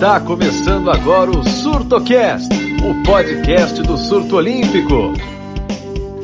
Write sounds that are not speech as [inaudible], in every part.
Está começando agora o SurtoCast, o podcast do surto olímpico.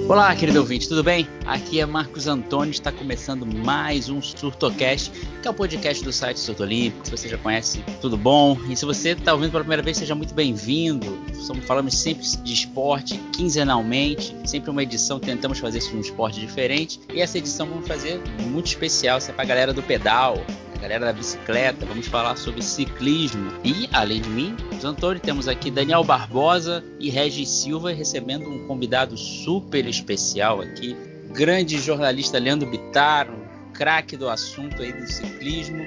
Olá, querido ouvinte, tudo bem? Aqui é Marcos Antônio, está começando mais um SurtoCast, que é o podcast do site Surto Olímpico. Se você já conhece, tudo bom? E se você está ouvindo pela primeira vez, seja muito bem-vindo. Falamos sempre de esporte, quinzenalmente, sempre uma edição, tentamos fazer isso num esporte diferente. E essa edição vamos fazer muito especial, isso é para a galera do pedal, galera da bicicleta, vamos falar sobre ciclismo. E, além de mim, os Antônio, temos aqui Daniel Barbosa e Regis Silva recebendo um convidado super especial aqui, grande jornalista Leandro Bittar, um craque do assunto aí do ciclismo.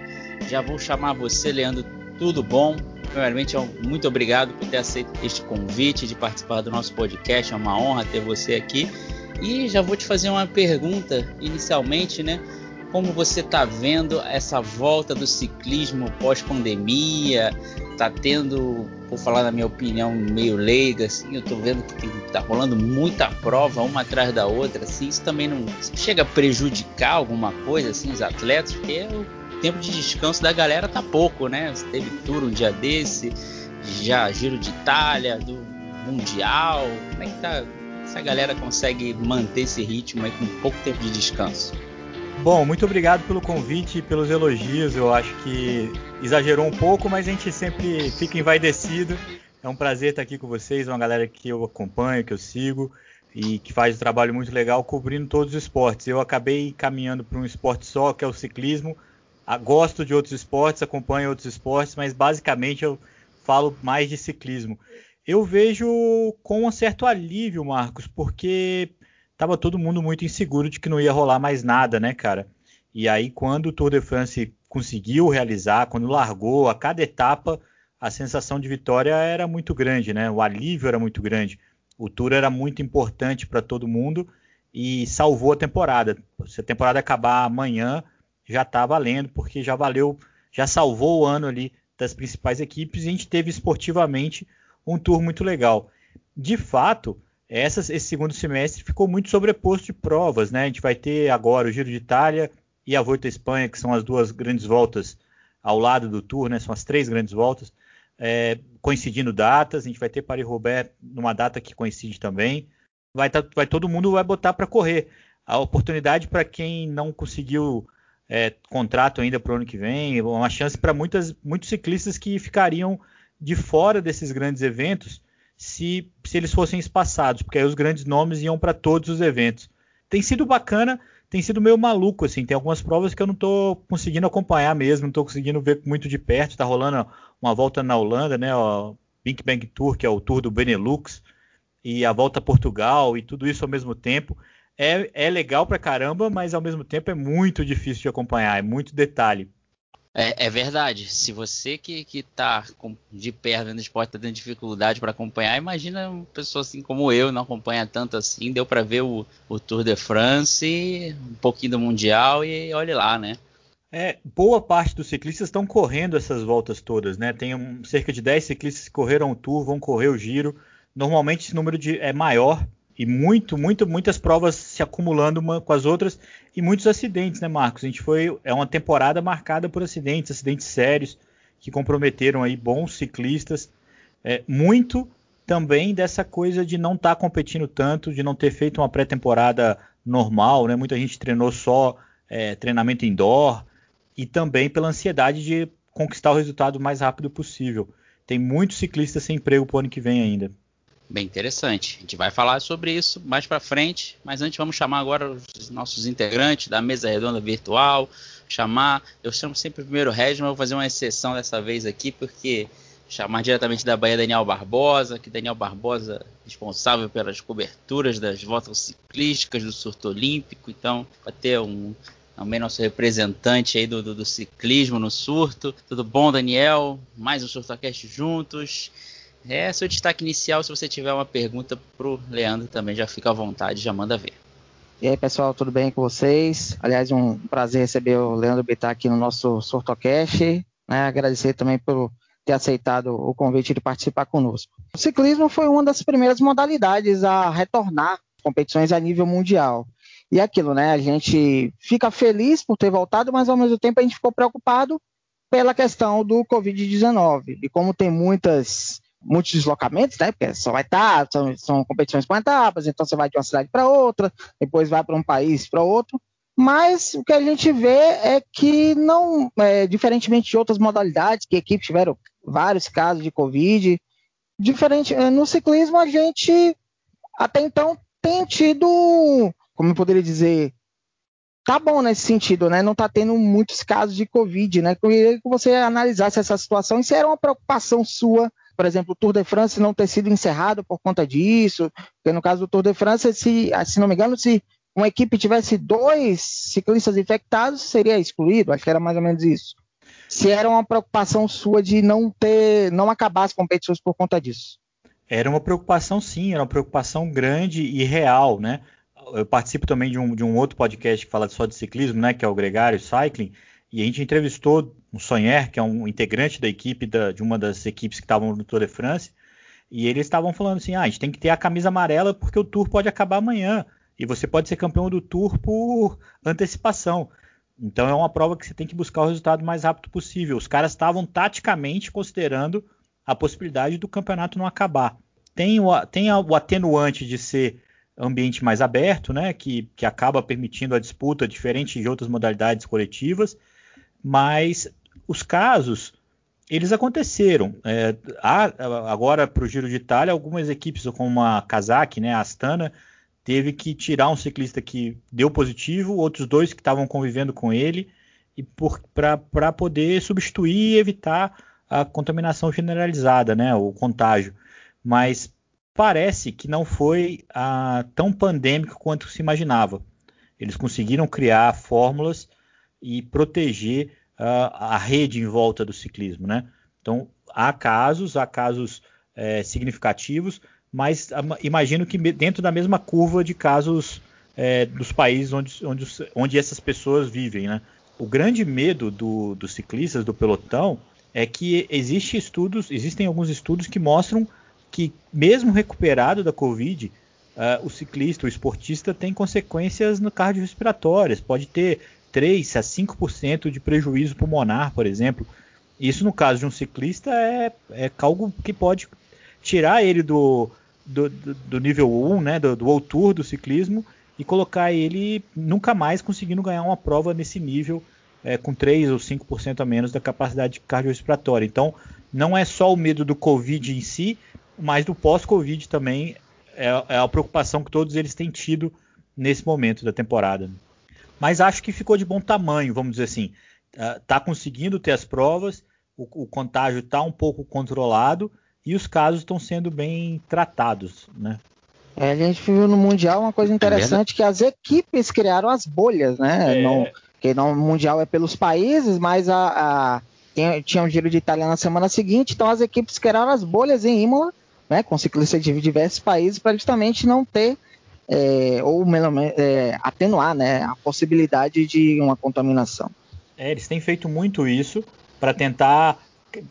Já vou chamar você, Leandro, tudo bom? Primeiramente, muito obrigado por ter aceito este convite de participar do nosso podcast. É uma honra ter você aqui. E já vou te fazer uma pergunta inicialmente, né? Como você está vendo essa volta do ciclismo pós-pandemia? Está tendo, por falar na minha opinião, meio leiga, assim, eu estou vendo que está rolando muita prova, uma atrás da outra, assim, isso também não chega a prejudicar alguma coisa, assim, os atletas, porque o tempo de descanso da galera tá pouco, né? Teve tour um dia desse, já Giro de Itália, do Mundial, como é que tá? Se a galera consegue manter esse ritmo aí com pouco tempo de descanso? Bom, muito obrigado pelo convite e pelos elogios. Eu acho que exagerou um pouco, mas a gente sempre fica envaidecido. É um prazer estar aqui com vocês, uma galera que eu acompanho, que eu sigo e que faz um trabalho muito legal cobrindo todos os esportes. Eu acabei caminhando para um esporte só, que é o ciclismo. Ah, gosto de outros esportes, acompanho outros esportes, mas basicamente eu falo mais de ciclismo. Eu vejo com um certo alívio, Marcos, porque tava todo mundo muito inseguro de que não ia rolar mais nada, né, cara? E aí, quando o Tour de France conseguiu realizar, quando largou a cada etapa, a sensação de vitória era muito grande, né? O alívio era muito grande. O Tour era muito importante para todo mundo e salvou a temporada. Se a temporada acabar amanhã, já está valendo, porque já valeu, já salvou o ano ali das principais equipes e a gente teve esportivamente um tour muito legal. De fato, esse segundo semestre ficou muito sobreposto de provas, né? A gente vai ter agora o Giro de Itália e a Volta à Espanha, que são as duas grandes voltas ao lado do Tour, né? São as três grandes voltas, é, coincidindo datas. A gente vai ter Paris-Roubaix numa data que coincide também. Vai, tá, vai todo mundo vai botar para correr. A oportunidade para quem não conseguiu é, contrato ainda para o ano que vem, uma chance para muitos ciclistas que ficariam de fora desses grandes eventos se, se eles fossem espaçados, porque aí os grandes nomes iam para todos os eventos. Tem sido bacana, tem sido meio maluco, assim. Tem algumas provas que eu não estou conseguindo acompanhar mesmo, não estou conseguindo ver muito de perto. Está rolando uma volta na Holanda, né? O Big Bang Tour, que é o tour do Benelux, e a volta a Portugal, e tudo isso ao mesmo tempo. É, é legal pra caramba, mas ao mesmo tempo é muito difícil de acompanhar, é muito detalhe. É, é, verdade. Se você que, que tá de perto vendo esporte tá tendo dificuldade para acompanhar, imagina uma pessoa assim como eu, não acompanha tanto assim. Deu para ver o, o, Tour de France, um pouquinho do Mundial e olhe lá, né? É, boa parte dos ciclistas estão correndo essas voltas todas, né? Tem um, cerca de 10 ciclistas que correram o Tour, vão correr o Giro. Normalmente esse número de, é maior e muito, muito, muitas provas se acumulando uma com as outras e muitos acidentes, né, Marcos? A gente foi é uma temporada marcada por acidentes, acidentes sérios que comprometeram aí bons ciclistas, é, muito também dessa coisa de não estar tá competindo tanto, de não ter feito uma pré-temporada normal, né? Muita gente treinou só é, treinamento indoor e também pela ansiedade de conquistar o resultado o mais rápido possível. Tem muitos ciclistas sem emprego para o ano que vem ainda. Bem interessante. A gente vai falar sobre isso mais para frente, mas antes vamos chamar agora os nossos integrantes da mesa redonda virtual. Chamar, eu chamo sempre o primeiro Regis, mas vou fazer uma exceção dessa vez aqui, porque chamar diretamente da Bahia Daniel Barbosa, que Daniel Barbosa responsável pelas coberturas das voltas ciclísticas do surto olímpico, então vai ter um também nosso representante aí do, do, do ciclismo no surto. Tudo bom, Daniel? Mais um SurtoCast juntos. É seu destaque inicial. Se você tiver uma pergunta pro Leandro também, já fica à vontade, já manda ver. E aí, pessoal, tudo bem com vocês? Aliás, um prazer receber o Leandro Bittar aqui no nosso Sortocast. Né? Agradecer também por ter aceitado o convite de participar conosco. O ciclismo foi uma das primeiras modalidades a retornar competições a nível mundial. E é aquilo, né? A gente fica feliz por ter voltado, mas ao mesmo tempo a gente ficou preocupado pela questão do Covid-19. E como tem muitas muitos deslocamentos, né? Porque só vai estar, são, são competições com etapas, então você vai de uma cidade para outra, depois vai para um país para outro. Mas o que a gente vê é que não, é, diferentemente de outras modalidades, que equipes tiveram vários casos de Covid, diferente é, no ciclismo a gente até então tem tido, como eu poderia dizer, tá bom nesse sentido, né? Não tá tendo muitos casos de Covid, né? Eu queria que você analisasse essa situação e se era uma preocupação sua, por exemplo, o Tour de France não ter sido encerrado por conta disso, porque no caso do Tour de France, se, se não me engano, se uma equipe tivesse dois ciclistas infectados, seria excluído, acho que era mais ou menos isso. Se era uma preocupação sua de não ter, não acabar as competições por conta disso. Era uma preocupação sim, era uma preocupação grande e real, né? Eu participo também de um, de um outro podcast que fala só de ciclismo, né? Que é o Gregário Cycling, e a gente entrevistou o Sonher, que é um integrante da equipe da, de uma das equipes que estavam no Tour de France, e eles estavam falando assim: ah, a gente tem que ter a camisa amarela porque o Tour pode acabar amanhã e você pode ser campeão do Tour por antecipação. Então é uma prova que você tem que buscar o resultado mais rápido possível. Os caras estavam taticamente considerando a possibilidade do campeonato não acabar. Tem o, tem o atenuante de ser ambiente mais aberto, né, que, que acaba permitindo a disputa diferente de outras modalidades coletivas, mas os casos eles aconteceram. É, há, agora para o Giro de Itália, algumas equipes como a Kazakh, né, a Astana, teve que tirar um ciclista que deu positivo, outros dois que estavam convivendo com ele, e para poder substituir e evitar a contaminação generalizada, né, o contágio. Mas parece que não foi ah, tão pandêmico quanto se imaginava. Eles conseguiram criar fórmulas e proteger ah, a rede em volta do ciclismo, né? Então há casos, há casos é, significativos, mas imagino que dentro da mesma curva de casos é, dos países onde, onde, onde essas pessoas vivem, né? O grande medo do, dos ciclistas, do pelotão, é que existe estudos, existem alguns estudos que mostram que mesmo recuperado da Covid, uh, o ciclista, o esportista tem consequências no cardiorrespiratórias, pode ter 3 a 5% de prejuízo pulmonar, por exemplo. Isso no caso de um ciclista é, é algo que pode tirar ele do, do, do nível 1, né, do, do Tour do ciclismo e colocar ele nunca mais conseguindo ganhar uma prova nesse nível é, com 3 ou 5% a menos da capacidade cardiorrespiratória. Então, não é só o medo do Covid em si, mas do pós-Covid também é, é, a preocupação que todos eles têm tido nesse momento da temporada. Mas acho que ficou de bom tamanho, vamos dizer assim. Está uh, conseguindo ter as provas, o, o contágio está um pouco controlado e os casos estão sendo bem tratados, né? É, a gente viu no Mundial uma coisa interessante, é que as equipes criaram as bolhas, né? É. Não, que no Mundial é pelos países, mas a, a tinha, tinha um giro de Itália na semana seguinte, então as equipes criaram as bolhas em Imola, né? Com ciclistas de diversos países, para justamente não ter é, ou é, atenuar né, a possibilidade de uma contaminação. É, eles têm feito muito isso para tentar.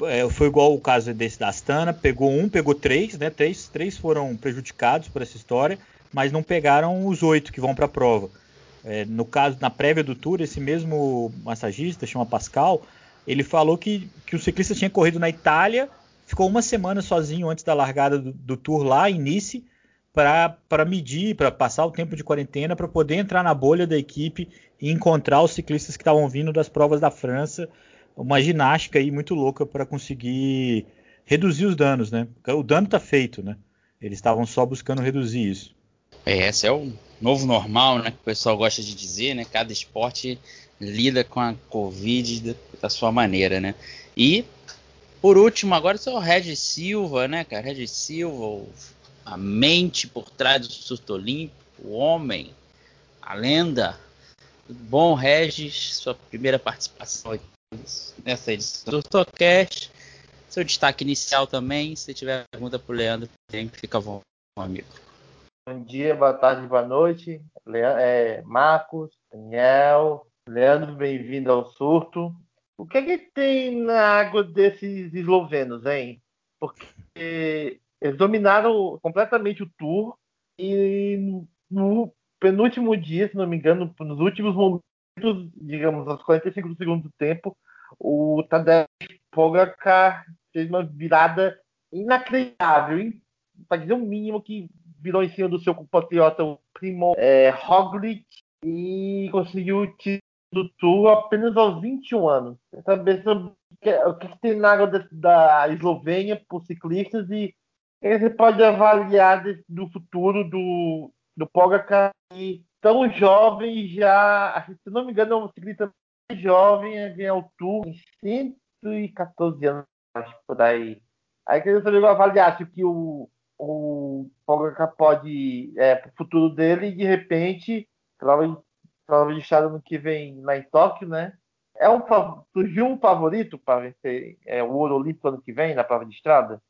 É, foi igual o caso desse da Astana, pegou um, pegou três, né? Três, três foram prejudicados por essa história, mas não pegaram os oito que vão para a prova. É, no caso, na prévia do Tour, esse mesmo massagista, chama Pascal, ele falou que, que o ciclista tinha corrido na Itália, ficou uma semana sozinho antes da largada do, do Tour lá em Nice, para medir, para passar o tempo de quarentena, para poder entrar na bolha da equipe e encontrar os ciclistas que estavam vindo das provas da França. Uma ginástica aí muito louca para conseguir reduzir os danos, né? O dano está feito, né? Eles estavam só buscando reduzir isso. É, esse é o novo normal, né? Que o pessoal gosta de dizer, né? Cada esporte lida com a Covid da sua maneira, né? E por último, agora é o Regis Silva, né, cara? Regis Silva, a mente por trás do surto olímpico, o homem, a lenda. Tudo bom, Regis? Sua primeira participação nessa edição do Surtocast. Seu destaque inicial também. Se tiver pergunta para o Leandro, fica bom, amigo. Bom dia, boa tarde, boa noite. É, Marcos, Daniel, Leandro, bem-vindo ao surto. O que é que tem na água desses eslovenos, hein? Porque eles dominaram completamente o tour e no penúltimo dia, se não me engano, nos últimos momentos, digamos, aos 45 do segundo tempo, o Tadej Pogacar fez uma virada inacreditável, hein? para dizer o mínimo que virou em cima do seu compatriota, o Primo é, Roglic, e conseguiu o título do Tour apenas aos 21 anos. Saber sobre o que, tem na água da, da Eslovênia os ciclistas e você pode avaliar do futuro do, do Pogacar tão jovem já, se não me engano, é um ciclista jovem a ganhar o Tour em 114 anos, acho por aí. Aí queria saber avaliar se que o, o Pogacar pode é, para o futuro dele e de repente prova, prova de estado no que vem lá em Tóquio, né? É um, surgiu um favorito para vencer é, o ouro olímpico ano que vem na prova de estrada?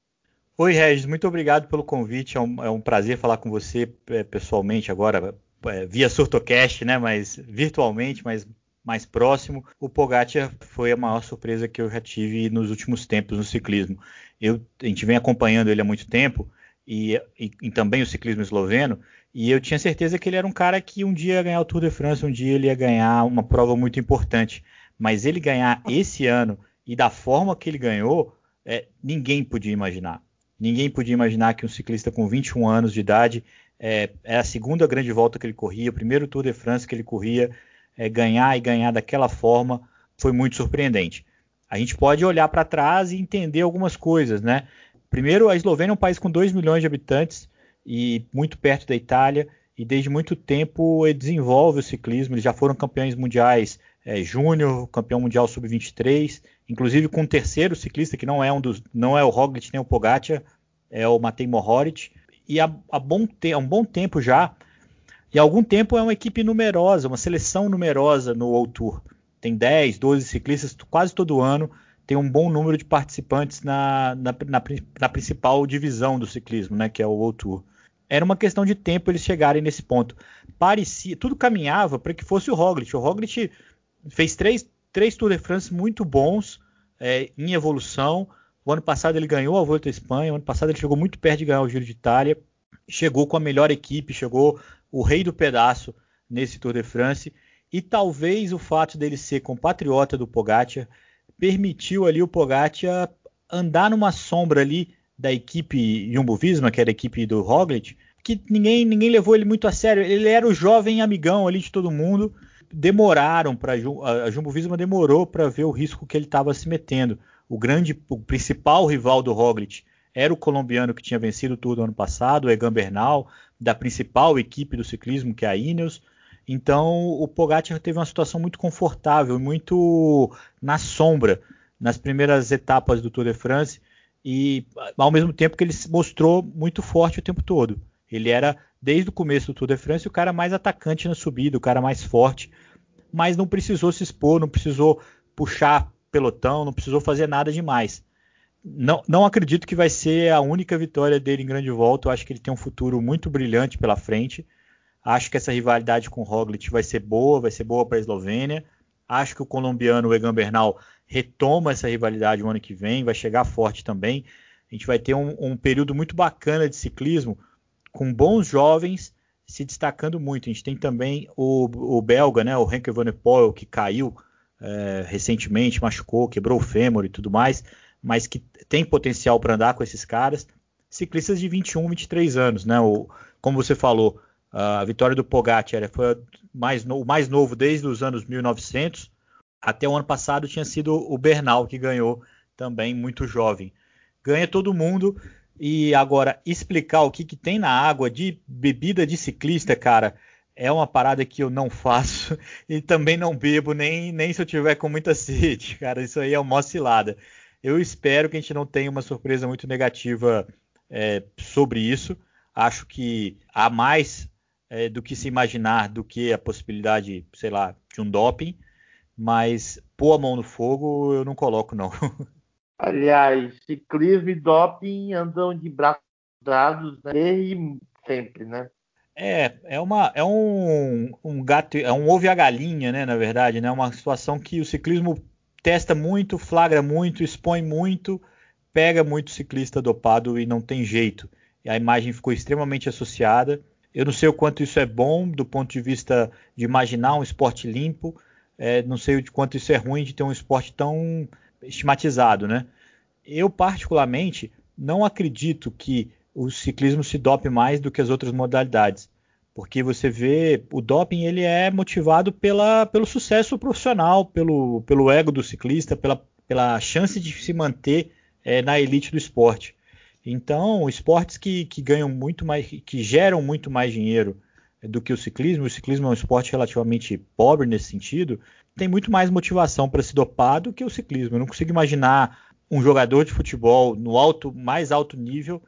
Oi, Regis, muito obrigado pelo convite. É um, é um prazer falar com você é, pessoalmente agora, é, via Surtocast, né? Mas virtualmente, mas mais próximo. O Pogacar foi a maior surpresa que eu já tive nos últimos tempos no ciclismo. Eu, a gente vem acompanhando ele há muito tempo e, e, e, também o ciclismo esloveno, e eu tinha certeza que ele era um cara que um dia ia ganhar o Tour de France, um dia ele ia ganhar uma prova muito importante. Mas ele ganhar esse ano e da forma que ele ganhou, é, ninguém podia imaginar. Ninguém podia imaginar que um ciclista com 21 anos de idade, é, é a segunda grande volta que ele corria, o primeiro Tour de France que ele corria, é, ganhar e ganhar daquela forma foi muito surpreendente. A gente pode olhar para trás e entender algumas coisas, né? Primeiro, a Eslovênia é um país com 2 milhões de habitantes e muito perto da Itália, e desde muito tempo ele desenvolve o ciclismo. Eles já foram campeões mundiais é, júnior, campeão mundial sub-23, inclusive com um terceiro ciclista que não é um dos, não é o Roglic nem o Pogacar, é o Matej Mohoric, e há, há, bom te, há um bom tempo já, e há algum tempo é uma equipe numerosa, uma seleção numerosa no World Tour. Tem 10, 12 ciclistas quase todo ano, tem um bom número de participantes na, na, na, na principal divisão do ciclismo, né, que é o World Tour. Era uma questão de tempo eles chegarem nesse ponto. Parecia, tudo caminhava para que fosse o Roglic. O Roglic fez três, três Tour de France muito bons é, em evolução. O ano passado ele ganhou a Volta à Espanha, o ano passado ele chegou muito perto de ganhar o Giro de Itália, chegou com a melhor equipe, chegou o rei do pedaço nesse Tour de France. E talvez o fato dele ser compatriota do Pogacar permitiu ali o Pogacar andar numa sombra ali da equipe Jumbo-Visma, que era a equipe do Roglic, que ninguém, ninguém levou ele muito a sério. Ele era o jovem amigão ali de todo mundo demoraram para a Jumbo Visma demorou para ver o risco que ele estava se metendo. O grande, o principal rival do Roglic era o colombiano que tinha vencido tudo ano passado, o Egan Bernal, da principal equipe do ciclismo, que é a Ineos. Então o Pogacar teve uma situação muito confortável, muito na sombra nas primeiras etapas do Tour de France e ao mesmo tempo que ele se mostrou muito forte o tempo todo. Ele era desde o começo do Tour de France, o cara mais atacante na subida, o cara mais forte, mas não precisou se expor, não precisou puxar pelotão, não precisou fazer nada demais. Não, não acredito que vai ser a única vitória dele em grande volta. Eu acho que ele tem um futuro muito brilhante pela frente. Acho que essa rivalidade com o Roglic vai ser boa, vai ser boa para a Eslovênia. Acho que o colombiano Egan Bernal retoma essa rivalidade o ano que vem, vai chegar forte também. A gente vai ter um, um período muito bacana de ciclismo, com bons jovens se destacando muito. A gente tem também o, o belga, né, o Henk Van Poel, que caiu é, recentemente, machucou, quebrou o fêmur e tudo mais, mas que tem potencial para andar com esses caras. Ciclistas de 21, 23 anos, né? O, como você falou, a vitória do Pogacar foi mais no, o mais novo desde os anos 1900. Até o ano passado tinha sido o Bernal que ganhou também muito jovem. Ganha todo mundo e agora, explicar o que, que tem na água de bebida de ciclista, cara, é uma parada que eu não faço [laughs] e também não bebo, nem, nem se eu tiver com muita [laughs] sede, cara. Isso aí é uma cilada. Eu espero que a gente não tenha uma surpresa muito negativa é, sobre isso. Acho que há mais é, do que se imaginar do que a possibilidade, sei lá, de um doping, mas pôr a mão no fogo eu não coloco, não. [laughs] Aliás, ciclismo e doping andam de braços dados né? sempre, né? É, é, uma, é um, um gato, é um ovo e a galinha, né? Na verdade, né? Uma situação que o ciclismo testa muito, flagra muito, expõe muito, pega muito ciclista dopado e não tem jeito. E a imagem ficou extremamente associada. Eu não sei o quanto isso é bom do ponto de vista de imaginar um esporte limpo. É, não sei de quanto isso é ruim de ter um esporte tão estigmatizado, né? Eu, particularmente, não acredito que o ciclismo se dope mais do que as outras modalidades. Porque você vê, o doping ele é motivado pela, pelo sucesso profissional, pelo, pelo ego do ciclista, pela, pela chance de se manter é, na elite do esporte. Então, esportes que, que ganham muito mais, que geram muito mais dinheiro do que o ciclismo, o ciclismo é um esporte relativamente pobre nesse sentido, tem muito mais motivação para se dopar do que o ciclismo. Eu não consigo imaginar um jogador de futebol no alto, mais alto nível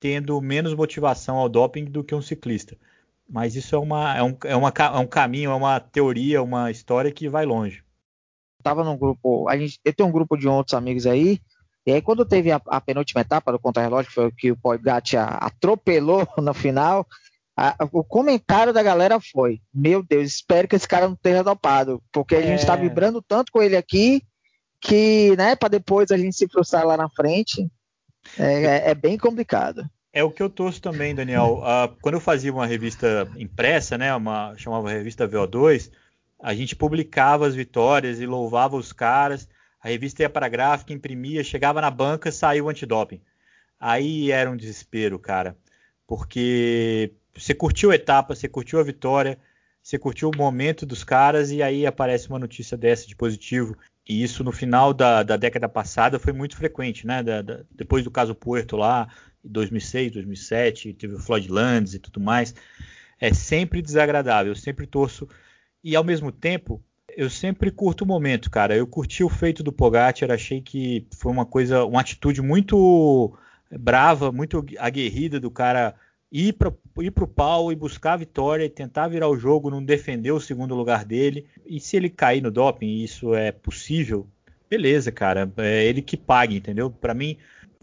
tendo menos motivação ao doping do que um ciclista. Mas isso é, uma, é, um, é, uma, é um caminho, é uma teoria, uma história que vai longe. Tava num grupo, a gente, eu tenho um grupo de outros amigos aí, e aí quando teve a, a penúltima etapa do contra-relógio, que foi o que o Pogacar atropelou [laughs] no final, a, o comentário da galera foi: Meu Deus, espero que esse cara não tenha dopado, porque a gente está é. vibrando tanto com ele aqui que, né, para depois a gente se frustrar lá na frente, é, é, é, bem complicado. É o que eu torço também, Daniel. Uh, quando eu fazia uma revista impressa, né, uma chamava revista VO2, a gente publicava as vitórias e louvava os caras. A revista ia para a gráfica, imprimia, chegava na banca, saiu o antidoping. Aí era um desespero, cara, porque você curtiu a etapa, você curtiu a vitória, você curtiu o momento dos caras e aí aparece uma notícia dessa de positivo. E isso no final da, da década passada foi muito frequente, né? Da, da, depois do caso Puerto lá, em 2006, 2007, teve o Floyd Lands e tudo mais. É sempre desagradável, eu sempre torço. E ao mesmo tempo, eu sempre curto o momento, cara. Eu curti o feito do Pogacar, achei que foi uma coisa, uma atitude muito brava, muito aguerrida do cara ir para o pau e buscar a vitória e tentar virar o jogo, não defender o segundo lugar dele. E se ele cair no doping, isso é possível, beleza, cara. É ele que pague, entendeu? Para mim,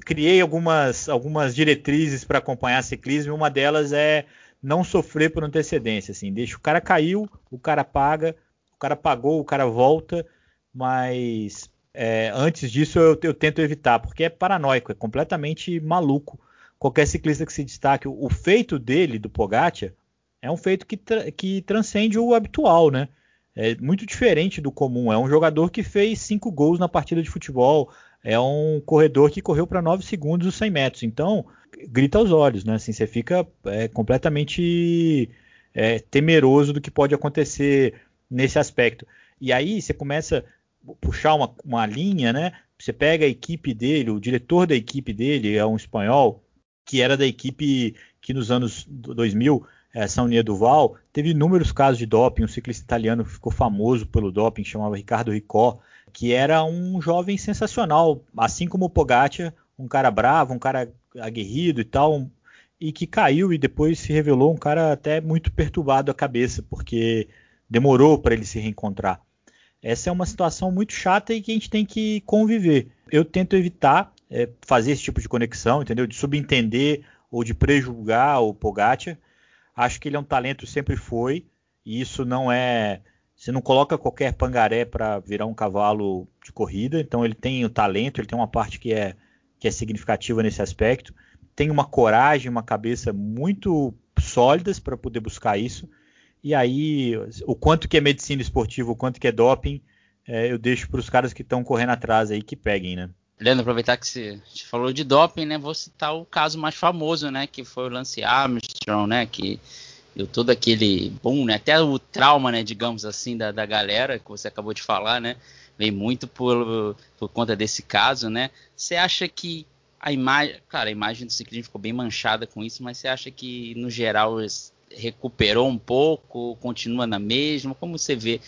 criei algumas, algumas diretrizes para acompanhar ciclismo e uma delas é não sofrer por antecedência. Assim, deixa o cara caiu, o cara paga, o cara pagou, o cara volta, mas é, antes disso eu, eu tento evitar, porque é paranoico, é completamente maluco qualquer ciclista que se destaque, o, feito dele, do Pogacar, é um feito que, tra que transcende o habitual, né? É muito diferente do comum. É um jogador que fez cinco gols na partida de futebol. É um corredor que correu para 9 segundos os 100 metros. Então, grita aos olhos, né? Assim, você fica é, completamente é, temeroso do que pode acontecer nesse aspecto. E aí você começa a puxar uma, uma linha, né? Você pega a equipe dele, o diretor da equipe dele é um espanhol, que era da equipe que nos anos 2000, é, São Nia Duval, teve inúmeros casos de doping. Um ciclista italiano ficou famoso pelo doping, chamava Ricardo Ricó, que era um jovem sensacional, assim como o Pogacar, um cara bravo, um cara aguerrido e tal, e que caiu e depois se revelou um cara até muito perturbado a cabeça, porque demorou para ele se reencontrar. Essa é uma situação muito chata e que a gente tem que conviver. Eu tento evitar é, fazer esse tipo de conexão, entendeu? De subentender ou de prejulgar o Pogacar. Acho que ele é um talento, sempre foi, e isso não é. Você não coloca qualquer pangaré para virar um cavalo de corrida, então ele tem o talento, ele tem uma parte que é, que é significativa nesse aspecto, tem uma coragem, uma cabeça muito sólidas para poder buscar isso. E aí, o quanto que é medicina esportiva, o quanto que é doping, é, eu deixo para os caras que estão correndo atrás aí que peguem, né? Leandro, aproveitar que você falou de doping, né? Vou citar o caso mais famoso, né? Que foi o Lance Armstrong, né? Que deu todo aquele boom, né? Até o trauma, né? Digamos assim, da, da galera que você acabou de falar, né? Vem muito por, por conta desse caso, né? Você acha que a imagem, claro, a imagem do ciclismo ficou bem manchada com isso, mas você acha que no geral recuperou um pouco, continua na mesma? Como você vê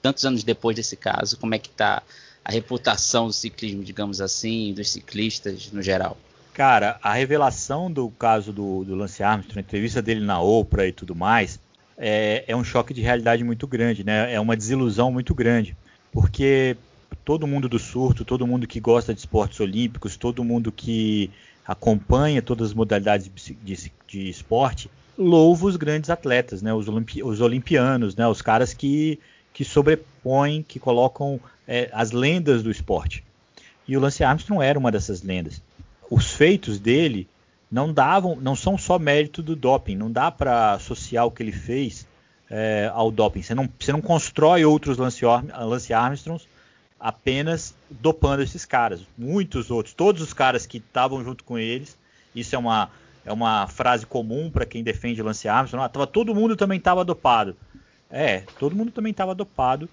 tantos anos depois desse caso? Como é que está a reputação do ciclismo, digamos assim, dos ciclistas no geral? Cara, a revelação do caso do, do Lance Armstrong, a entrevista dele na Oprah e tudo mais, é, é um choque de realidade muito grande, né? É uma desilusão muito grande, porque todo mundo do surto, todo mundo que gosta de esportes olímpicos, todo mundo que acompanha todas as modalidades de, de esporte, louva os grandes atletas, né? Os, olimpi os olimpianos, né? Os caras que, que que colocam é, as lendas do esporte. E o Lance Armstrong era uma dessas lendas. Os feitos dele não davam, não são só mérito do doping, não dá para associar o que ele fez é, ao doping. Você não, você não constrói outros Lance, Lance Armstrongs apenas dopando esses caras. Muitos outros, todos os caras que estavam junto com eles, isso é uma, é uma frase comum para quem defende Lance Armstrong. Ah, tava, todo mundo também estava dopado. É, todo mundo também estava dopado.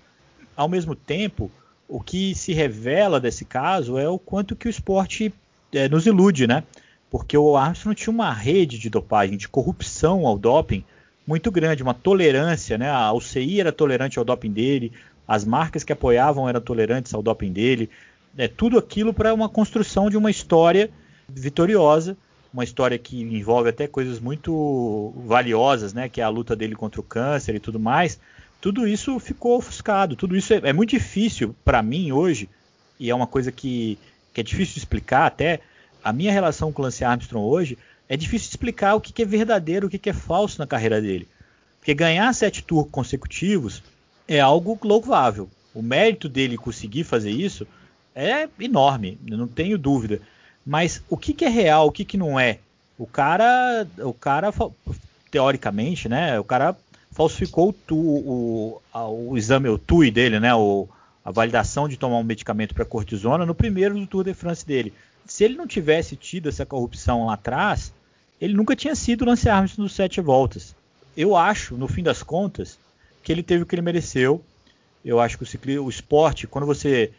Ao mesmo tempo, o que se revela desse caso é o quanto que o esporte é, nos ilude, né? Porque o Armstrong tinha uma rede de dopagem, de corrupção ao doping muito grande, uma tolerância, né? A UCI era tolerante ao doping dele, as marcas que apoiavam eram tolerantes ao doping dele, é tudo aquilo para uma construção de uma história vitoriosa, uma história que envolve até coisas muito valiosas, né? Que é a luta dele contra o câncer e tudo mais. Tudo isso ficou ofuscado. Tudo isso é, é muito difícil para mim hoje e é uma coisa que, que é difícil de explicar até. A minha relação com o Lance Armstrong hoje é difícil explicar o que, que é verdadeiro, o que, que é falso na carreira dele. Porque ganhar sete tours consecutivos é algo louvável. O mérito dele conseguir fazer isso é enorme, não tenho dúvida. Mas o que, que é real, o que, que não é? O cara, o cara teoricamente, né? O cara falsificou o, tu, o, o exame, o TUI dele, né? O, a validação de tomar um medicamento para cortisona no primeiro do Tour de France dele. Se ele não tivesse tido essa corrupção lá atrás, ele nunca tinha sido Lance Armstrong dos sete voltas. Eu acho, no fim das contas, que ele teve o que ele mereceu. Eu acho que o, o esporte, quando você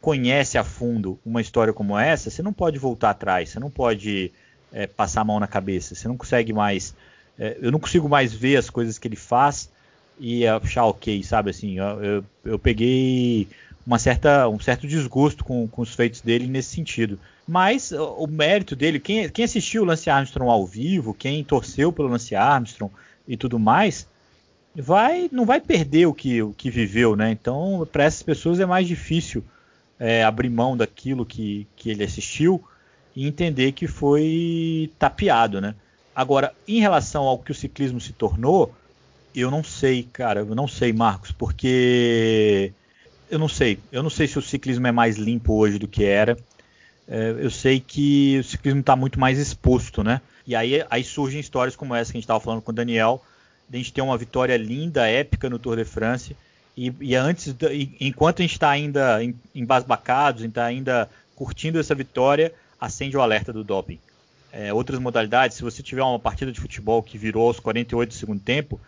conhece a fundo uma história como essa, você não pode voltar atrás, você não pode é, passar a mão na cabeça, você não consegue mais. É, eu não consigo mais ver as coisas que ele faz e achar ok, sabe? Assim, eu, eu, eu peguei uma certa, um certo desgosto com, com, os feitos dele nesse sentido. Mas o, mérito dele, quem, quem, assistiu o Lance Armstrong ao vivo, quem torceu pelo Lance Armstrong e tudo mais, vai não vai perder o que, o que viveu, né? Então, para essas pessoas é mais difícil é, abrir mão daquilo que, que ele assistiu e entender que foi tapeado, né? Agora, em relação ao que o ciclismo se tornou, eu não sei, cara, eu não sei, Marcos, porque eu não sei, eu não sei se o ciclismo é mais limpo hoje do que era. É, eu sei que o ciclismo está muito mais exposto, né? E aí, aí surgem histórias como essa que a gente estava falando com o Daniel, de a gente ter uma vitória linda, épica no Tour de France. E, e antes, enquanto a gente está ainda embasbacados, a gente está ainda curtindo essa vitória, acende o alerta do doping. É, outras modalidades, se você tiver uma partida de futebol que virou aos 48 do segundo tempo,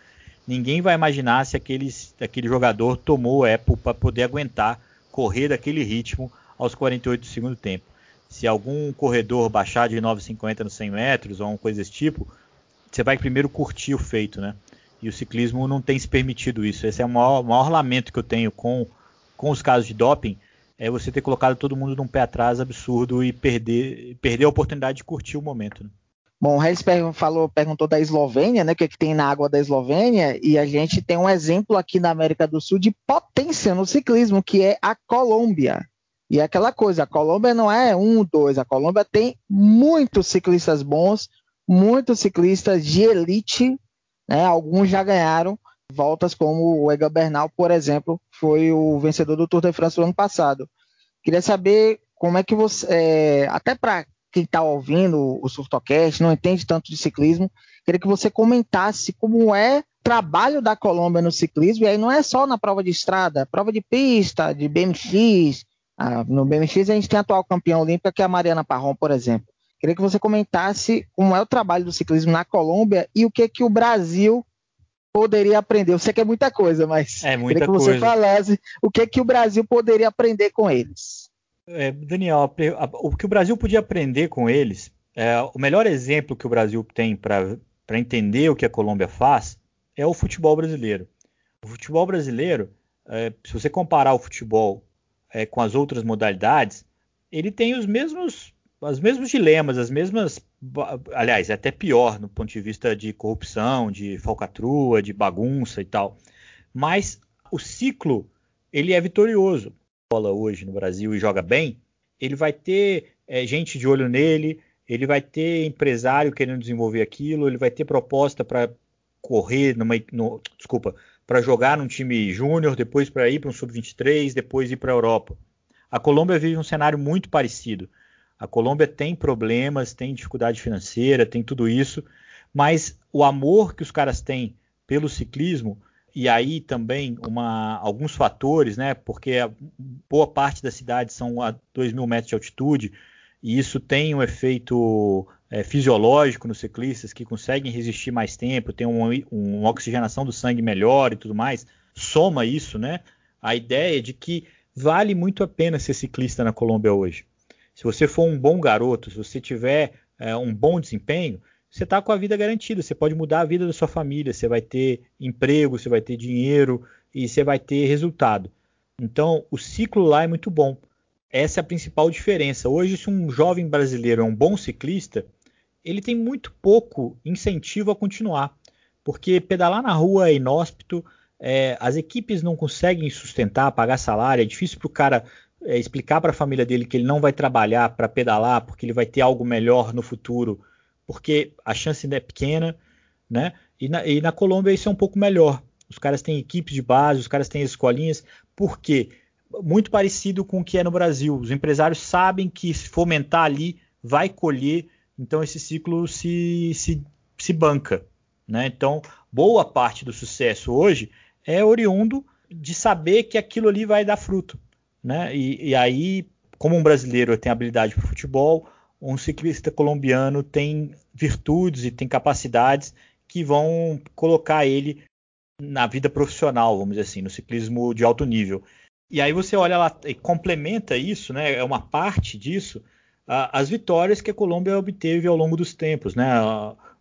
ninguém vai imaginar se aquele, aquele jogador tomou Apple para poder aguentar correr daquele ritmo aos 48 do segundo tempo. Se algum corredor baixar de 9,50 nos 100 metros ou uma coisa desse tipo, você vai primeiro curtir o feito, né? E o ciclismo não tem se permitido isso. Esse é o maior, maior lamento que eu tenho com, com os casos de doping, é você ter colocado todo mundo num pé atrás absurdo e perder, perder a oportunidade de curtir o momento. Né? Bom, o Regis falou, perguntou da Eslovênia, né? O que, é que tem na água da Eslovênia, e a gente tem um exemplo aqui na América do Sul de potência no ciclismo, que é a Colômbia. E é aquela coisa, a Colômbia não é um, dois, a Colômbia tem muitos ciclistas bons, muitos ciclistas de elite, né? Alguns já ganharam voltas, como o Egan Bernal, por exemplo, foi o vencedor do Tour de France do ano passado. Queria saber como é que você, é, até para quem está ouvindo o Surtocast, não entende tanto de ciclismo, queria que você comentasse como é o trabalho da Colômbia no ciclismo, e aí não é só na prova de estrada, prova de pista, de BMX, ah, no BMX a gente tem a atual campeã olímpica, que é a Mariana Parron, por exemplo. Queria que você comentasse como é o trabalho do ciclismo na Colômbia e o que que o Brasil poderia aprender. Eu sei que é muita coisa, mas é muita queria que coisa. você falasse o que que o Brasil poderia aprender com eles. É, Daniel, o que o Brasil podia aprender com eles, é, o melhor exemplo que o Brasil tem para entender o que a Colômbia faz é o futebol brasileiro. O futebol brasileiro, é, se você comparar o futebol é, com as outras modalidades, ele tem os mesmos os mesmos dilemas, as mesmas. Aliás, é até pior no ponto de vista de corrupção, de falcatrua, de bagunça e tal. Mas o ciclo ele é vitorioso. Bola hoje no Brasil e joga bem, ele vai ter é, gente de olho nele, ele vai ter empresário querendo desenvolver aquilo, ele vai ter proposta para correr numa, no, desculpa, para jogar num time júnior, depois para ir para um sub-23, depois ir para a Europa. A Colômbia vive um cenário muito parecido. A Colômbia tem problemas, tem dificuldade financeira, tem tudo isso, mas o amor que os caras têm pelo ciclismo e aí também uma, alguns fatores, né? Porque boa parte das cidades são a 2 mil metros de altitude, e isso tem um efeito é, fisiológico nos ciclistas que conseguem resistir mais tempo, tem uma oxigenação do sangue melhor e tudo mais. Soma isso, né? A ideia de que vale muito a pena ser ciclista na Colômbia hoje. Se você for um bom garoto, se você tiver é, um bom desempenho, você está com a vida garantida. Você pode mudar a vida da sua família. Você vai ter emprego, você vai ter dinheiro e você vai ter resultado. Então, o ciclo lá é muito bom. Essa é a principal diferença. Hoje, se um jovem brasileiro é um bom ciclista, ele tem muito pouco incentivo a continuar, porque pedalar na rua é inóspito, é, as equipes não conseguem sustentar, pagar salário, é difícil para o cara é, explicar para a família dele que ele não vai trabalhar para pedalar, porque ele vai ter algo melhor no futuro, porque a chance ainda é pequena, né? E na, e na Colômbia isso é um pouco melhor. Os caras têm equipes de base, os caras têm escolinhas, por quê? Muito parecido com o que é no Brasil. Os empresários sabem que se fomentar ali, vai colher, então esse ciclo se, se, se banca. Né? Então, boa parte do sucesso hoje é oriundo de saber que aquilo ali vai dar fruto. Né? E, e aí, como um brasileiro tem habilidade para futebol, um ciclista colombiano tem virtudes e tem capacidades que vão colocar ele na vida profissional, vamos dizer assim, no ciclismo de alto nível. E aí você olha lá e complementa isso, né? É uma parte disso, as vitórias que a Colômbia obteve ao longo dos tempos, né?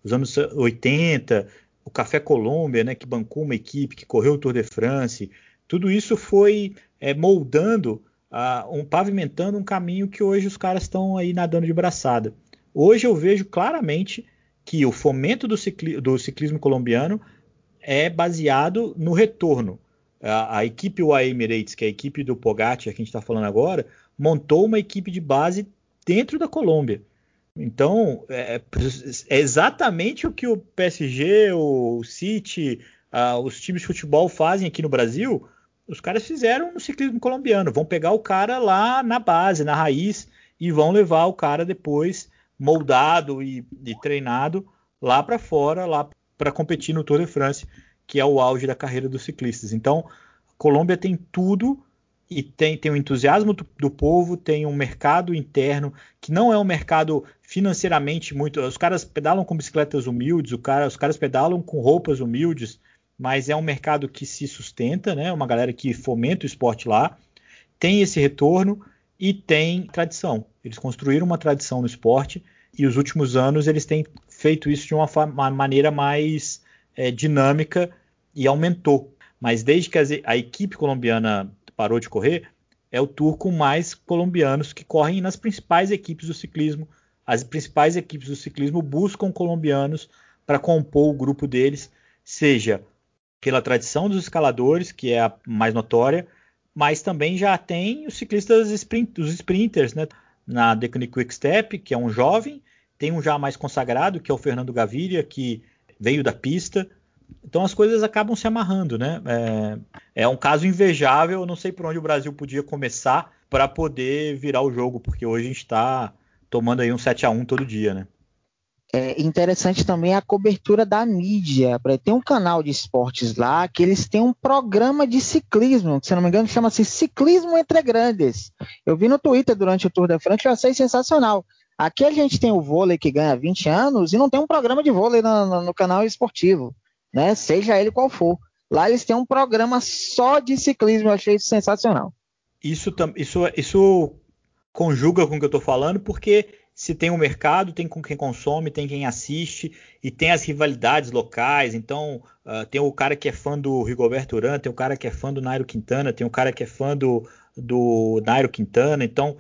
Os anos 80, o Café Colômbia, né, que bancou uma equipe, que correu o Tour de France, tudo isso foi é, moldando, uh, um, pavimentando um caminho que hoje os caras estão aí nadando de braçada. Hoje eu vejo claramente que o fomento do, cicli do ciclismo colombiano é baseado no retorno. A, a equipe UAE Emirates, que é a equipe do Pogacar que a gente está falando agora, montou uma equipe de base dentro da Colômbia. Então, é, é, exatamente o que o PSG, o City, os times de futebol fazem aqui no Brasil, os caras fizeram no ciclismo colombiano. Vão pegar o cara lá na base, na raiz, e vão levar o cara depois moldado e, e treinado lá para fora, lá para competir no Tour de France, que é o auge da carreira dos ciclistas. Então, Colômbia tem tudo e tem, tem o entusiasmo do, do, povo, tem um mercado interno que não é um mercado financeiramente muito. Os caras pedalam com bicicletas humildes, cara, os caras pedalam com roupas humildes, mas é um mercado que se sustenta, né? Uma galera que fomenta o esporte lá, tem esse retorno e tem tradição. Eles construíram uma tradição no esporte e os últimos anos eles têm feito isso de uma, uma maneira mais é, dinâmica e aumentou. Mas desde que a, equipe colombiana parou de correr, é o tour com mais colombianos que correm nas principais equipes do ciclismo. As principais equipes do ciclismo buscam colombianos para compor o grupo deles, seja pela tradição dos escaladores, que é a mais notória, mas também já tem os ciclistas sprint, os sprinters, né? Na Decanic Quick Step, que é um jovem, tem um já mais consagrado, que é o Fernando Gaviria, que veio da pista, então as coisas acabam se amarrando, né? É, é um caso invejável, eu não sei por onde o Brasil podia começar para poder virar o jogo, porque hoje a gente está tomando aí um 7 a 1 todo dia, né? É interessante também a cobertura da mídia. Tem um canal de esportes lá que eles têm um programa de ciclismo, que se não me engano chama-se Ciclismo Entre Grandes. Eu vi no Twitter durante o Tour de France e achei sensacional. Aqui a gente tem o vôlei que ganha 20 anos e não tem um programa de vôlei no, no, no canal esportivo né? Seja ele qual for. Lá eles têm um programa só de ciclismo, eu achei isso sensacional. Isso, isso, isso conjuga com o que eu estou falando, porque se tem um mercado, tem com quem consome, tem quem assiste e tem as rivalidades locais. Então, uh, tem o cara que é fã do Rigoberto Urán, tem o cara que é fã do Nairo Quintana, tem o cara que é fã do, do Nairo Quintana. Então,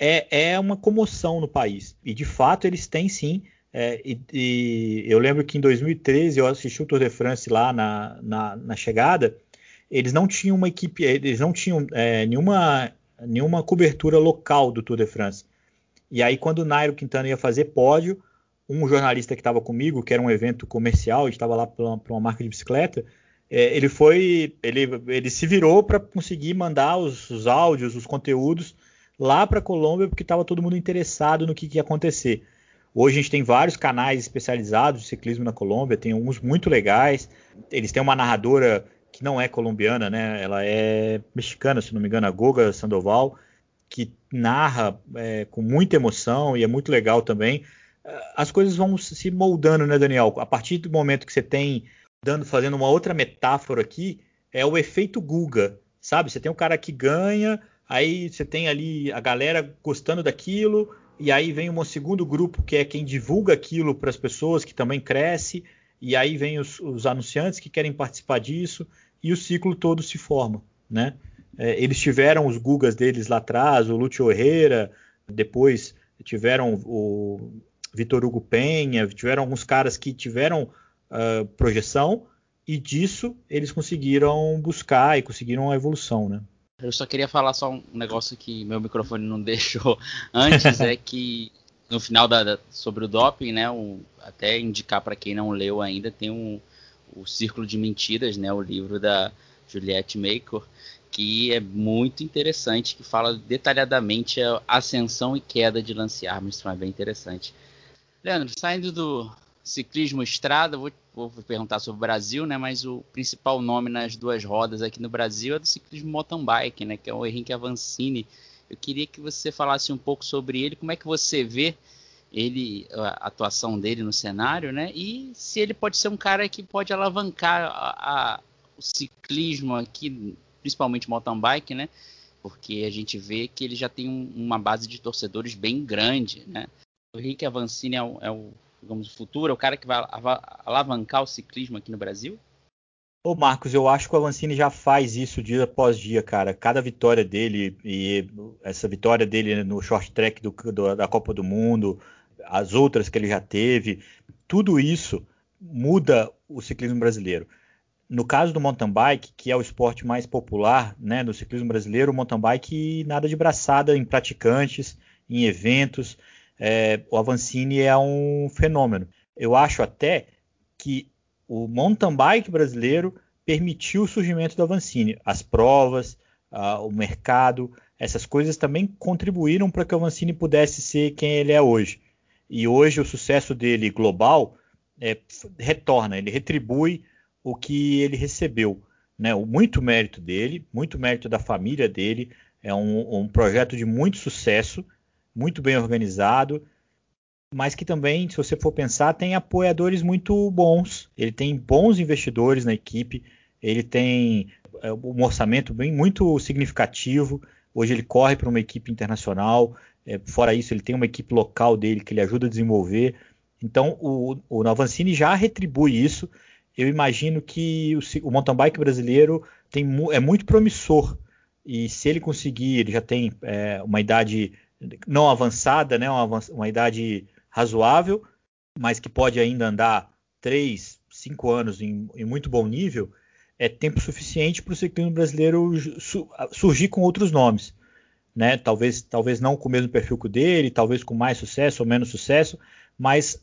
é, é uma comoção no país. E de fato, eles têm sim é, e, e, eu lembro que em 2013 eu assisti o Tour de France lá na, na, na chegada. Eles não tinham uma equipe, eles não tinham é, nenhuma, nenhuma cobertura local do Tour de France. E aí, quando o Nairo Quintana ia fazer pódio, um jornalista que estava comigo, que era um evento comercial, estava lá para uma, uma, marca de bicicleta, é, ele foi, ele, ele se virou para conseguir mandar os, os, áudios, os conteúdos lá para a Colômbia, porque estava todo mundo interessado no que, que ia acontecer. Hoje a gente tem vários canais especializados de ciclismo na Colômbia, tem uns muito legais. Eles têm uma narradora que não é colombiana, né? Ela é mexicana, se não me engano, a Goga Sandoval, que narra é, com muita emoção e é muito legal também. As coisas vão se moldando, né, Daniel? A partir do momento que você tem dando, fazendo uma outra metáfora aqui, é o efeito Guga, sabe? Você tem um cara que ganha, aí você tem ali a galera gostando daquilo, e aí vem um segundo grupo que é quem divulga aquilo para as pessoas, que também cresce, e aí vem os, os, anunciantes que querem participar disso, e o ciclo todo se forma, né? É, eles tiveram os Gugas deles lá atrás, o Lúcio Herrera, depois tiveram o Vitor Hugo Penha, tiveram alguns caras que tiveram uh, projeção, e disso eles conseguiram buscar e conseguiram a evolução, né? Eu só queria falar só um negócio que meu microfone não [laughs] deixou antes, é que no final da, da, sobre o doping, né, o, até indicar para quem não leu ainda, tem um, o Círculo de Mentiras, né, o livro da Juliette Maker, que é muito interessante, que fala detalhadamente a ascensão e queda de Lance Armstrong, é bem interessante. Leandro, saindo do, ciclismo estrada, vou, vou, perguntar sobre o Brasil, né? Mas o principal nome nas duas rodas aqui no Brasil é do ciclismo mountain bike, né? Que é o Henrique Avancini. Eu queria que você falasse um pouco sobre ele, como é que você vê ele, a atuação dele no cenário, né? E se ele pode ser um cara que pode alavancar a, a, o ciclismo aqui, principalmente mountain bike, né? Porque a gente vê que ele já tem um, uma base de torcedores bem grande, né? O Henrique Avancini é o, é o digamos, futuro, é o cara que vai alavancar o ciclismo aqui no Brasil? Ô Marcos, eu acho que o Avancini já faz isso dia após dia, cara. Cada vitória dele e essa vitória dele no short track do, do, da Copa do Mundo, as outras que ele já teve, tudo isso muda o ciclismo brasileiro. No caso do mountain bike, que é o esporte mais popular né, no ciclismo brasileiro, o mountain bike nada de braçada em praticantes, em eventos é, o Avancini é um fenômeno. Eu acho até que o mountain bike brasileiro permitiu o surgimento do Avancini. As provas, uh, o mercado, essas coisas também contribuíram para que o Avancini pudesse ser quem ele é hoje. E hoje o sucesso dele global é, retorna, ele retribui o que ele recebeu. Né? Muito mérito dele, muito mérito da família dele, é um, um projeto de muito sucesso muito bem organizado, mas que também, se você for pensar, tem apoiadores muito bons. Ele tem bons investidores na equipe, ele tem é, um orçamento bem muito significativo. Hoje ele corre para uma equipe internacional. É, fora isso, ele tem uma equipe local dele que ele ajuda a desenvolver. Então, o, o já retribui isso. Eu imagino que o, o mountain bike brasileiro tem, é muito promissor. E se ele conseguir, ele já tem é, uma idade não avançada, né, uma, uma idade razoável, mas que pode ainda andar 3, 5 anos em, em muito bom nível, é tempo suficiente para o ciclismo brasileiro su surgir com outros nomes. Né? Talvez, talvez não com o mesmo perfil que o dele, talvez com mais sucesso ou menos sucesso, mas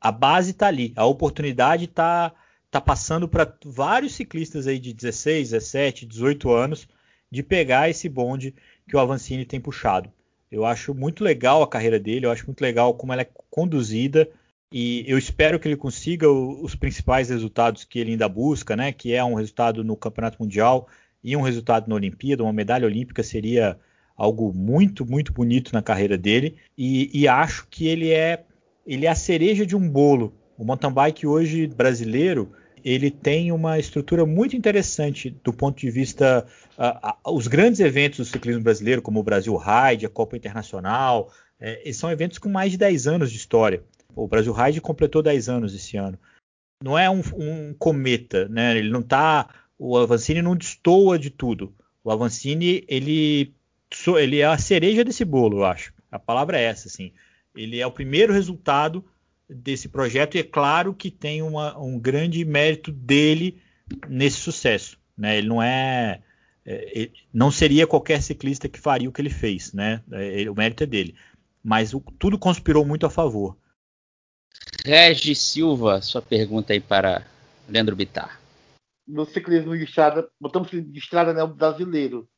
a base está ali, a oportunidade está tá passando para vários ciclistas aí de 16, 17, 18 anos de pegar esse bonde que o Avancini tem puxado. Eu acho muito legal a carreira dele, eu acho muito legal como ela é conduzida e eu espero que ele consiga os principais resultados que ele ainda busca, né? Que é um resultado no Campeonato Mundial e um resultado na Olimpíada, uma medalha olímpica seria algo muito, muito bonito na carreira dele. E, e acho que ele é, ele é a cereja de um bolo. O mountain bike hoje brasileiro ele tem uma estrutura muito interessante do ponto de vista uh, uh, os grandes eventos do ciclismo brasileiro, como o Brasil Ride, a Copa Internacional, é, são eventos com mais de 10 anos de história. O Brasil Ride completou 10 anos esse ano. Não é um, um cometa, né? Ele não tá, o Avancini não destoa de tudo. O Avancini ele ele é a cereja desse bolo, eu acho. A palavra é essa, assim. Ele é o primeiro resultado desse projeto e é claro que tem uma, um grande mérito dele nesse sucesso. Né? Ele não é, é, não seria qualquer ciclista que faria o que ele fez, né? É, o mérito é dele. Mas o, tudo conspirou muito a favor. Regis Silva, sua pergunta aí para Leandro Bittar. No ciclismo de estrada, botamos de estrada né, brasileiro.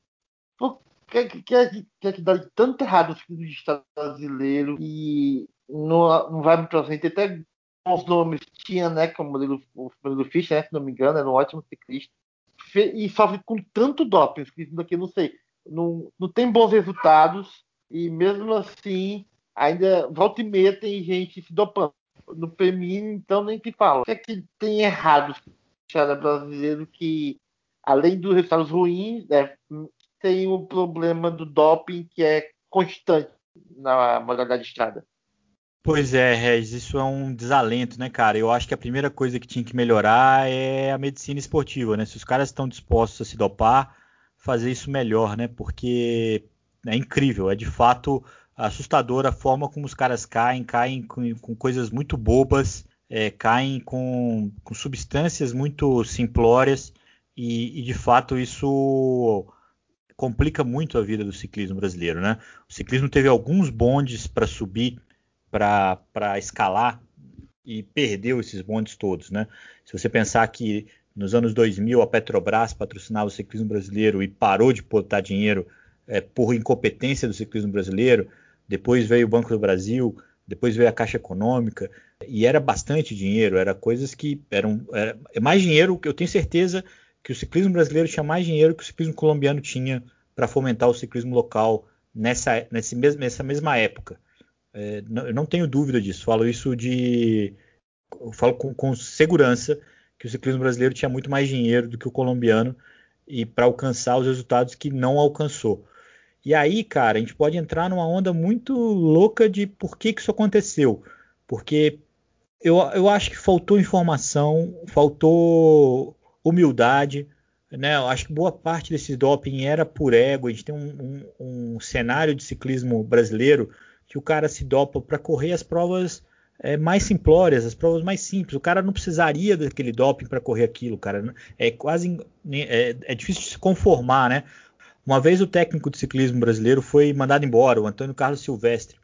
Por que, que, que, que, que dá tanto errado o ciclismo de estrada brasileiro e não, não vai muito frente. Até bons nomes tinha, né? Como o Murilo, o Fischer, né, se não me engano, era um ótimo ciclista. E sofre com tanto doping, daqui, não sei, não, não tem bons resultados. E mesmo assim, ainda volta e meia tem gente se dopando. No feminino, então nem te fala. O que é que tem errado no brasileiro que, além dos resultados ruins, né, tem o problema do doping que é constante na modalidade de estrada? Pois é, Regis, isso é um desalento, né, cara? Eu acho que a primeira coisa que tinha que melhorar é a medicina esportiva, né? Se os caras estão dispostos a se dopar, fazer isso melhor, né? Porque é incrível, é de fato assustadora a forma como os caras caem, caem com, com coisas muito bobas, é, caem com, com, substâncias muito simplórias e, e, de fato isso complica muito a vida do ciclismo brasileiro, né? O ciclismo teve alguns bondes para subir para escalar e perdeu esses bondes todos, né? Se você pensar que nos anos 2000 a Petrobras patrocinava o ciclismo brasileiro e parou de botar dinheiro é, por incompetência do ciclismo brasileiro, depois veio o Banco do Brasil, depois veio a Caixa Econômica e era bastante dinheiro, era coisas que eram era, é mais dinheiro que eu tenho certeza que o ciclismo brasileiro tinha mais dinheiro que o ciclismo colombiano tinha para fomentar o ciclismo local nessa, nessa, mesma, nessa mesma época. É, não, eu não tenho dúvida disso. Falo isso de. Falo com, com segurança que o ciclismo brasileiro tinha muito mais dinheiro do que o colombiano e para alcançar os resultados que não alcançou. E aí, cara, a gente pode entrar numa onda muito louca de por que, que isso aconteceu. Porque eu, eu acho que faltou informação, faltou humildade. Né? Eu acho que boa parte desse doping era por ego. A gente tem um, um, um cenário de ciclismo brasileiro que o cara se dopa para correr as provas é, mais simplórias, as provas mais simples. O cara não precisaria daquele doping para correr aquilo, cara. É quase né, é, é, difícil de se conformar, né? Uma vez o técnico de ciclismo brasileiro foi mandado embora, o Antônio Carlos Silvestre.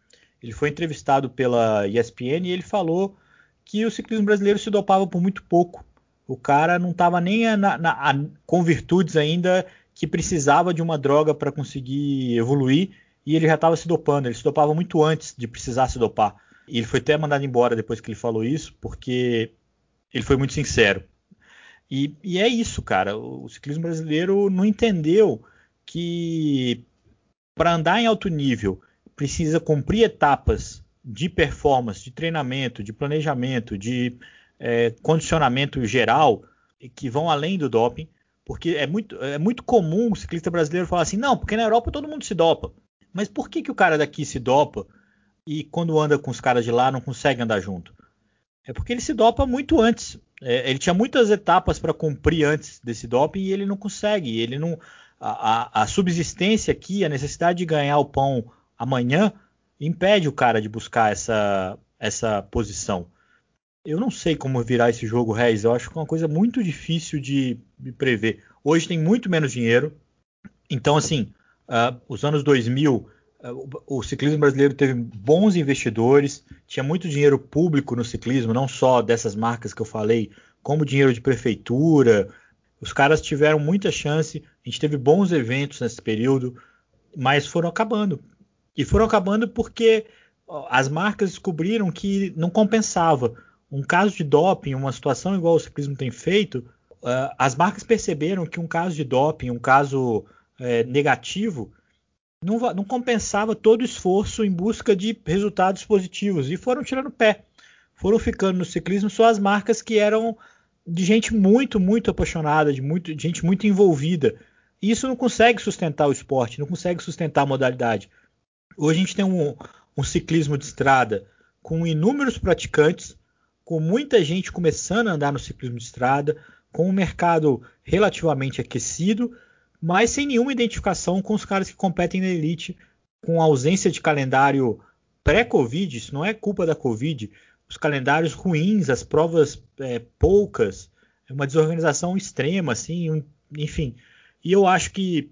Ele foi entrevistado pela ESPN e ele falou que o ciclismo brasileiro se dopava por muito pouco. O cara não estava nem a, na, a, com virtudes ainda que precisava de uma droga para conseguir evoluir e ele já estava se dopando. Ele se dopava muito antes de precisar se dopar. E ele foi até mandado embora depois que ele falou isso, porque ele foi muito sincero. E, e é isso, cara. O, ciclismo brasileiro não entendeu que para andar em alto nível precisa cumprir etapas de performance, de treinamento, de planejamento, de é, condicionamento geral que vão além do doping, porque é muito, é muito comum o ciclista brasileiro falar assim, não, porque na Europa todo mundo se dopa. Mas por que, que o cara daqui se dopa e quando anda com os caras de lá não consegue andar junto? É porque ele se dopa muito antes. É, ele tinha muitas etapas para cumprir antes desse doping e ele não consegue. Ele não, a, a, a, subsistência aqui, a necessidade de ganhar o pão amanhã, impede o cara de buscar essa, essa posição. Eu não sei como virar esse jogo, Reis. Eu acho que é uma coisa muito difícil de, de prever. Hoje tem muito menos dinheiro. Então, assim, Uh, os anos 2000, uh, ah, o, ciclismo brasileiro teve bons investidores, tinha muito dinheiro público no ciclismo, não só dessas marcas que eu falei, como dinheiro de prefeitura. Os caras tiveram muita chance, a gente teve bons eventos nesse período, mas foram acabando. E foram acabando porque as marcas descobriram que não compensava. Um caso de doping, uma situação igual o ciclismo tem feito, uh, as marcas perceberam que um caso de doping, um caso é, negativo, não, não, compensava todo o esforço em busca de resultados positivos e foram tirando pé. Foram ficando no ciclismo só as marcas que eram de gente muito, muito apaixonada, de, muito, de gente muito envolvida. E isso não consegue sustentar o esporte, não consegue sustentar a modalidade. Hoje a gente tem um, um ciclismo de estrada com inúmeros praticantes, com muita gente começando a andar no ciclismo de estrada, com um mercado relativamente aquecido, mas sem nenhuma identificação com os caras que competem na elite, com ausência de calendário pré-Covid, isso não é culpa da Covid, os calendários ruins, as provas é, poucas, é uma desorganização extrema, assim, um, enfim. E eu acho que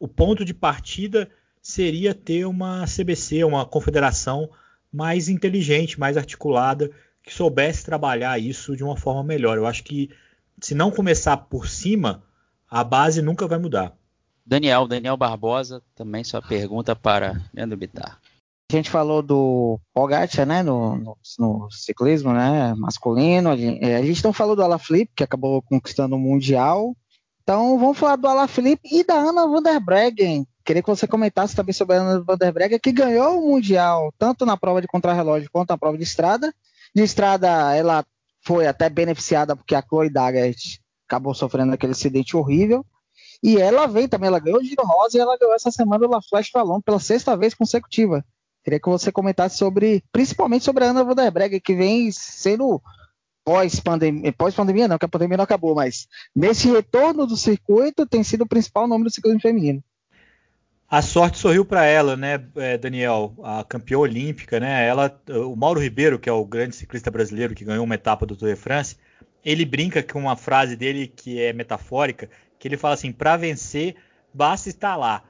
o ponto de partida seria ter uma CBC, uma confederação mais inteligente, mais articulada, que soubesse trabalhar isso de uma forma melhor. Eu acho que se não começar por cima, a base nunca vai mudar. Daniel, Daniel Barbosa, também sua pergunta para Leandro Bittar. A gente falou do Pogacar, né, no, no, no, ciclismo, né, masculino. A gente, a gente não falou do Alaphilippe, que acabou conquistando o Mundial. Então, vamos falar do Alaphilippe e da Ana van der Breggen. Queria que você comentasse também sobre a Ana van der Breggen, que ganhou o Mundial, tanto na prova de contrarrelógio quanto na prova de estrada. De estrada, ela foi até beneficiada porque a Chloe Daggett acabou sofrendo aquele acidente horrível. E ela vem também, ela ganhou o Giro Rosa e ela ganhou essa semana o La Flash Valon pela sexta vez consecutiva. Queria que você comentasse sobre, principalmente sobre a Ana Vanderbreg, que vem sendo pós-pandemia, pós-pandemia não, que a pandemia não acabou, mas nesse retorno do circuito tem sido o principal nome do ciclismo feminino. A sorte sorriu para ela, né, é, Daniel, a campeã olímpica, né? Ela, o Mauro Ribeiro, que é o grande ciclista brasileiro que ganhou uma etapa do Tour de France, ele brinca com uma frase dele que é metafórica, que ele fala assim: para vencer basta estar lá.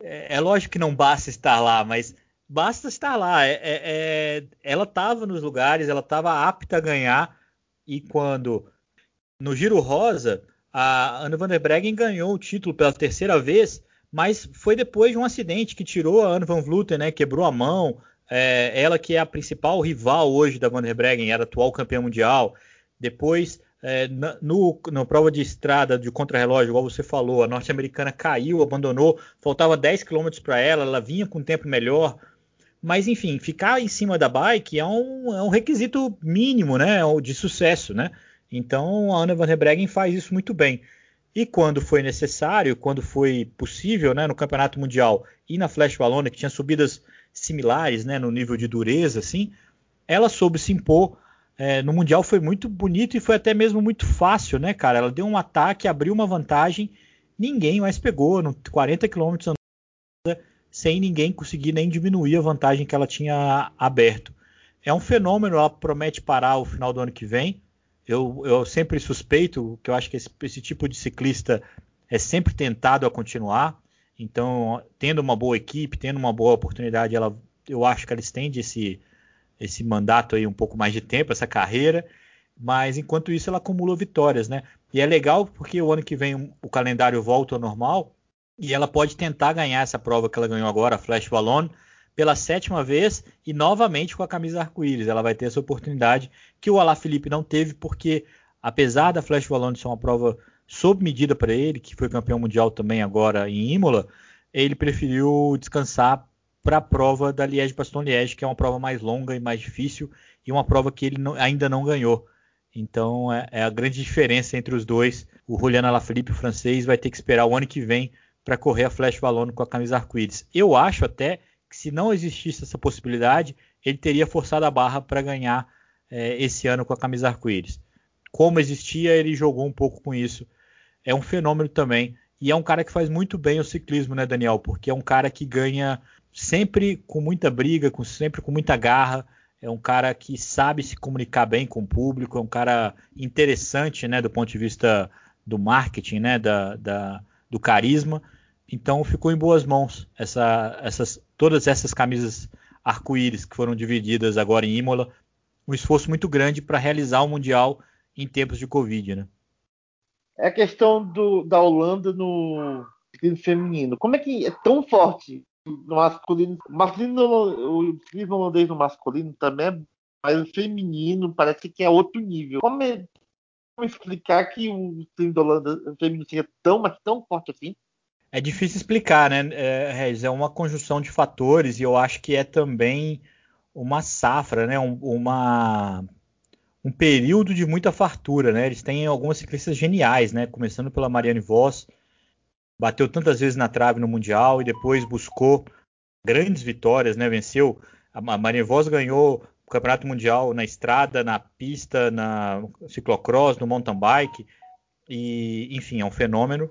É, é lógico que não basta estar lá, mas basta estar lá. É, é, é ela estava nos lugares, ela estava apta a ganhar. E quando no Giro Rosa, a Anna van der Breggen ganhou o título pela terceira vez, mas foi depois de um acidente que tirou a Anna van Vleuten, né? Quebrou a mão. É, ela que é a principal rival hoje da Van der Breggen, era atual campeã mundial. Depois é, na, no, prova de estrada de contrarrelógio, igual você falou, a norte-americana caiu, abandonou, faltava 10 km para ela, ela vinha com um tempo melhor. Mas, enfim, ficar em cima da bike é um, é um requisito mínimo né, de sucesso. Né? Então, a Ana Van Breggen faz isso muito bem. E quando foi necessário, quando foi possível, né, no Campeonato Mundial e na Flash Valona, que tinha subidas similares né, no nível de dureza, assim, ela soube se impor é, no Mundial foi muito bonito e foi até mesmo muito fácil, né, cara? Ela deu um ataque, abriu uma vantagem, ninguém mais pegou, no 40 km sem ninguém conseguir nem diminuir a vantagem que ela tinha aberto. É um fenômeno, ela promete parar o final do ano que vem. Eu, eu sempre suspeito que eu acho que esse, esse tipo de ciclista é sempre tentado a continuar. Então, tendo uma boa equipe, tendo uma boa oportunidade, ela, eu acho que ela estende esse, esse mandato aí um pouco mais de tempo, essa carreira, mas enquanto isso ela acumula vitórias, né? E é legal porque o ano que vem o calendário volta ao normal e ela pode tentar ganhar essa prova que ela ganhou agora, a Flash Ballon, pela sétima vez e novamente com a camisa arco-íris. Ela vai ter essa oportunidade que o Alá Felipe não teve porque apesar da Flash Ballon ser uma prova sob medida para ele, que foi campeão mundial também agora em Imola, ele preferiu descansar para a prova da Liège-Bastogne-Liège, que é uma prova mais longa e mais difícil e uma prova que ele não, ainda não ganhou. Então é, é, a grande diferença entre os dois. O Julian Alaphilippe, o francês, vai ter que esperar o ano que vem para correr a Flash Valone com a camisa arco-íris. Eu acho até que se não existisse essa possibilidade, ele teria forçado a barra para ganhar é, esse ano com a camisa arco-íris. Como existia, ele jogou um pouco com isso. É um fenômeno também. E é um cara que faz muito bem o ciclismo, né, Daniel? Porque é um cara que ganha sempre com muita briga, com, sempre com muita garra. É um cara que sabe se comunicar bem com o público, é um cara interessante, né, do ponto de vista do marketing, né, da, da do carisma. Então ficou em boas mãos essa, essas, todas essas camisas arco-íris que foram divididas agora em Imola. Um esforço muito grande para realizar o Mundial em tempos de Covid, né? É a questão do, da Holanda no ciclismo feminino. Como é que é tão forte no masculino. Masculino, o ciclismo holandês no masculino também é, mas o feminino parece que é outro nível. Como, é, como explicar que o ciclismo da Holanda feminino seja tão, mas tão forte assim? É difícil explicar, né, é, Regis? É uma conjunção de fatores e eu acho que é também uma safra, né? Um, uma, um período de muita fartura, né? Eles têm algumas ciclistas geniais, né? Começando pela Marianne Voss, bateu tantas vezes na trave no Mundial e depois buscou grandes vitórias, né? Venceu. A Maria Voz ganhou o Campeonato Mundial na estrada, na pista, na ciclocross, no mountain bike. E, enfim, é um fenômeno.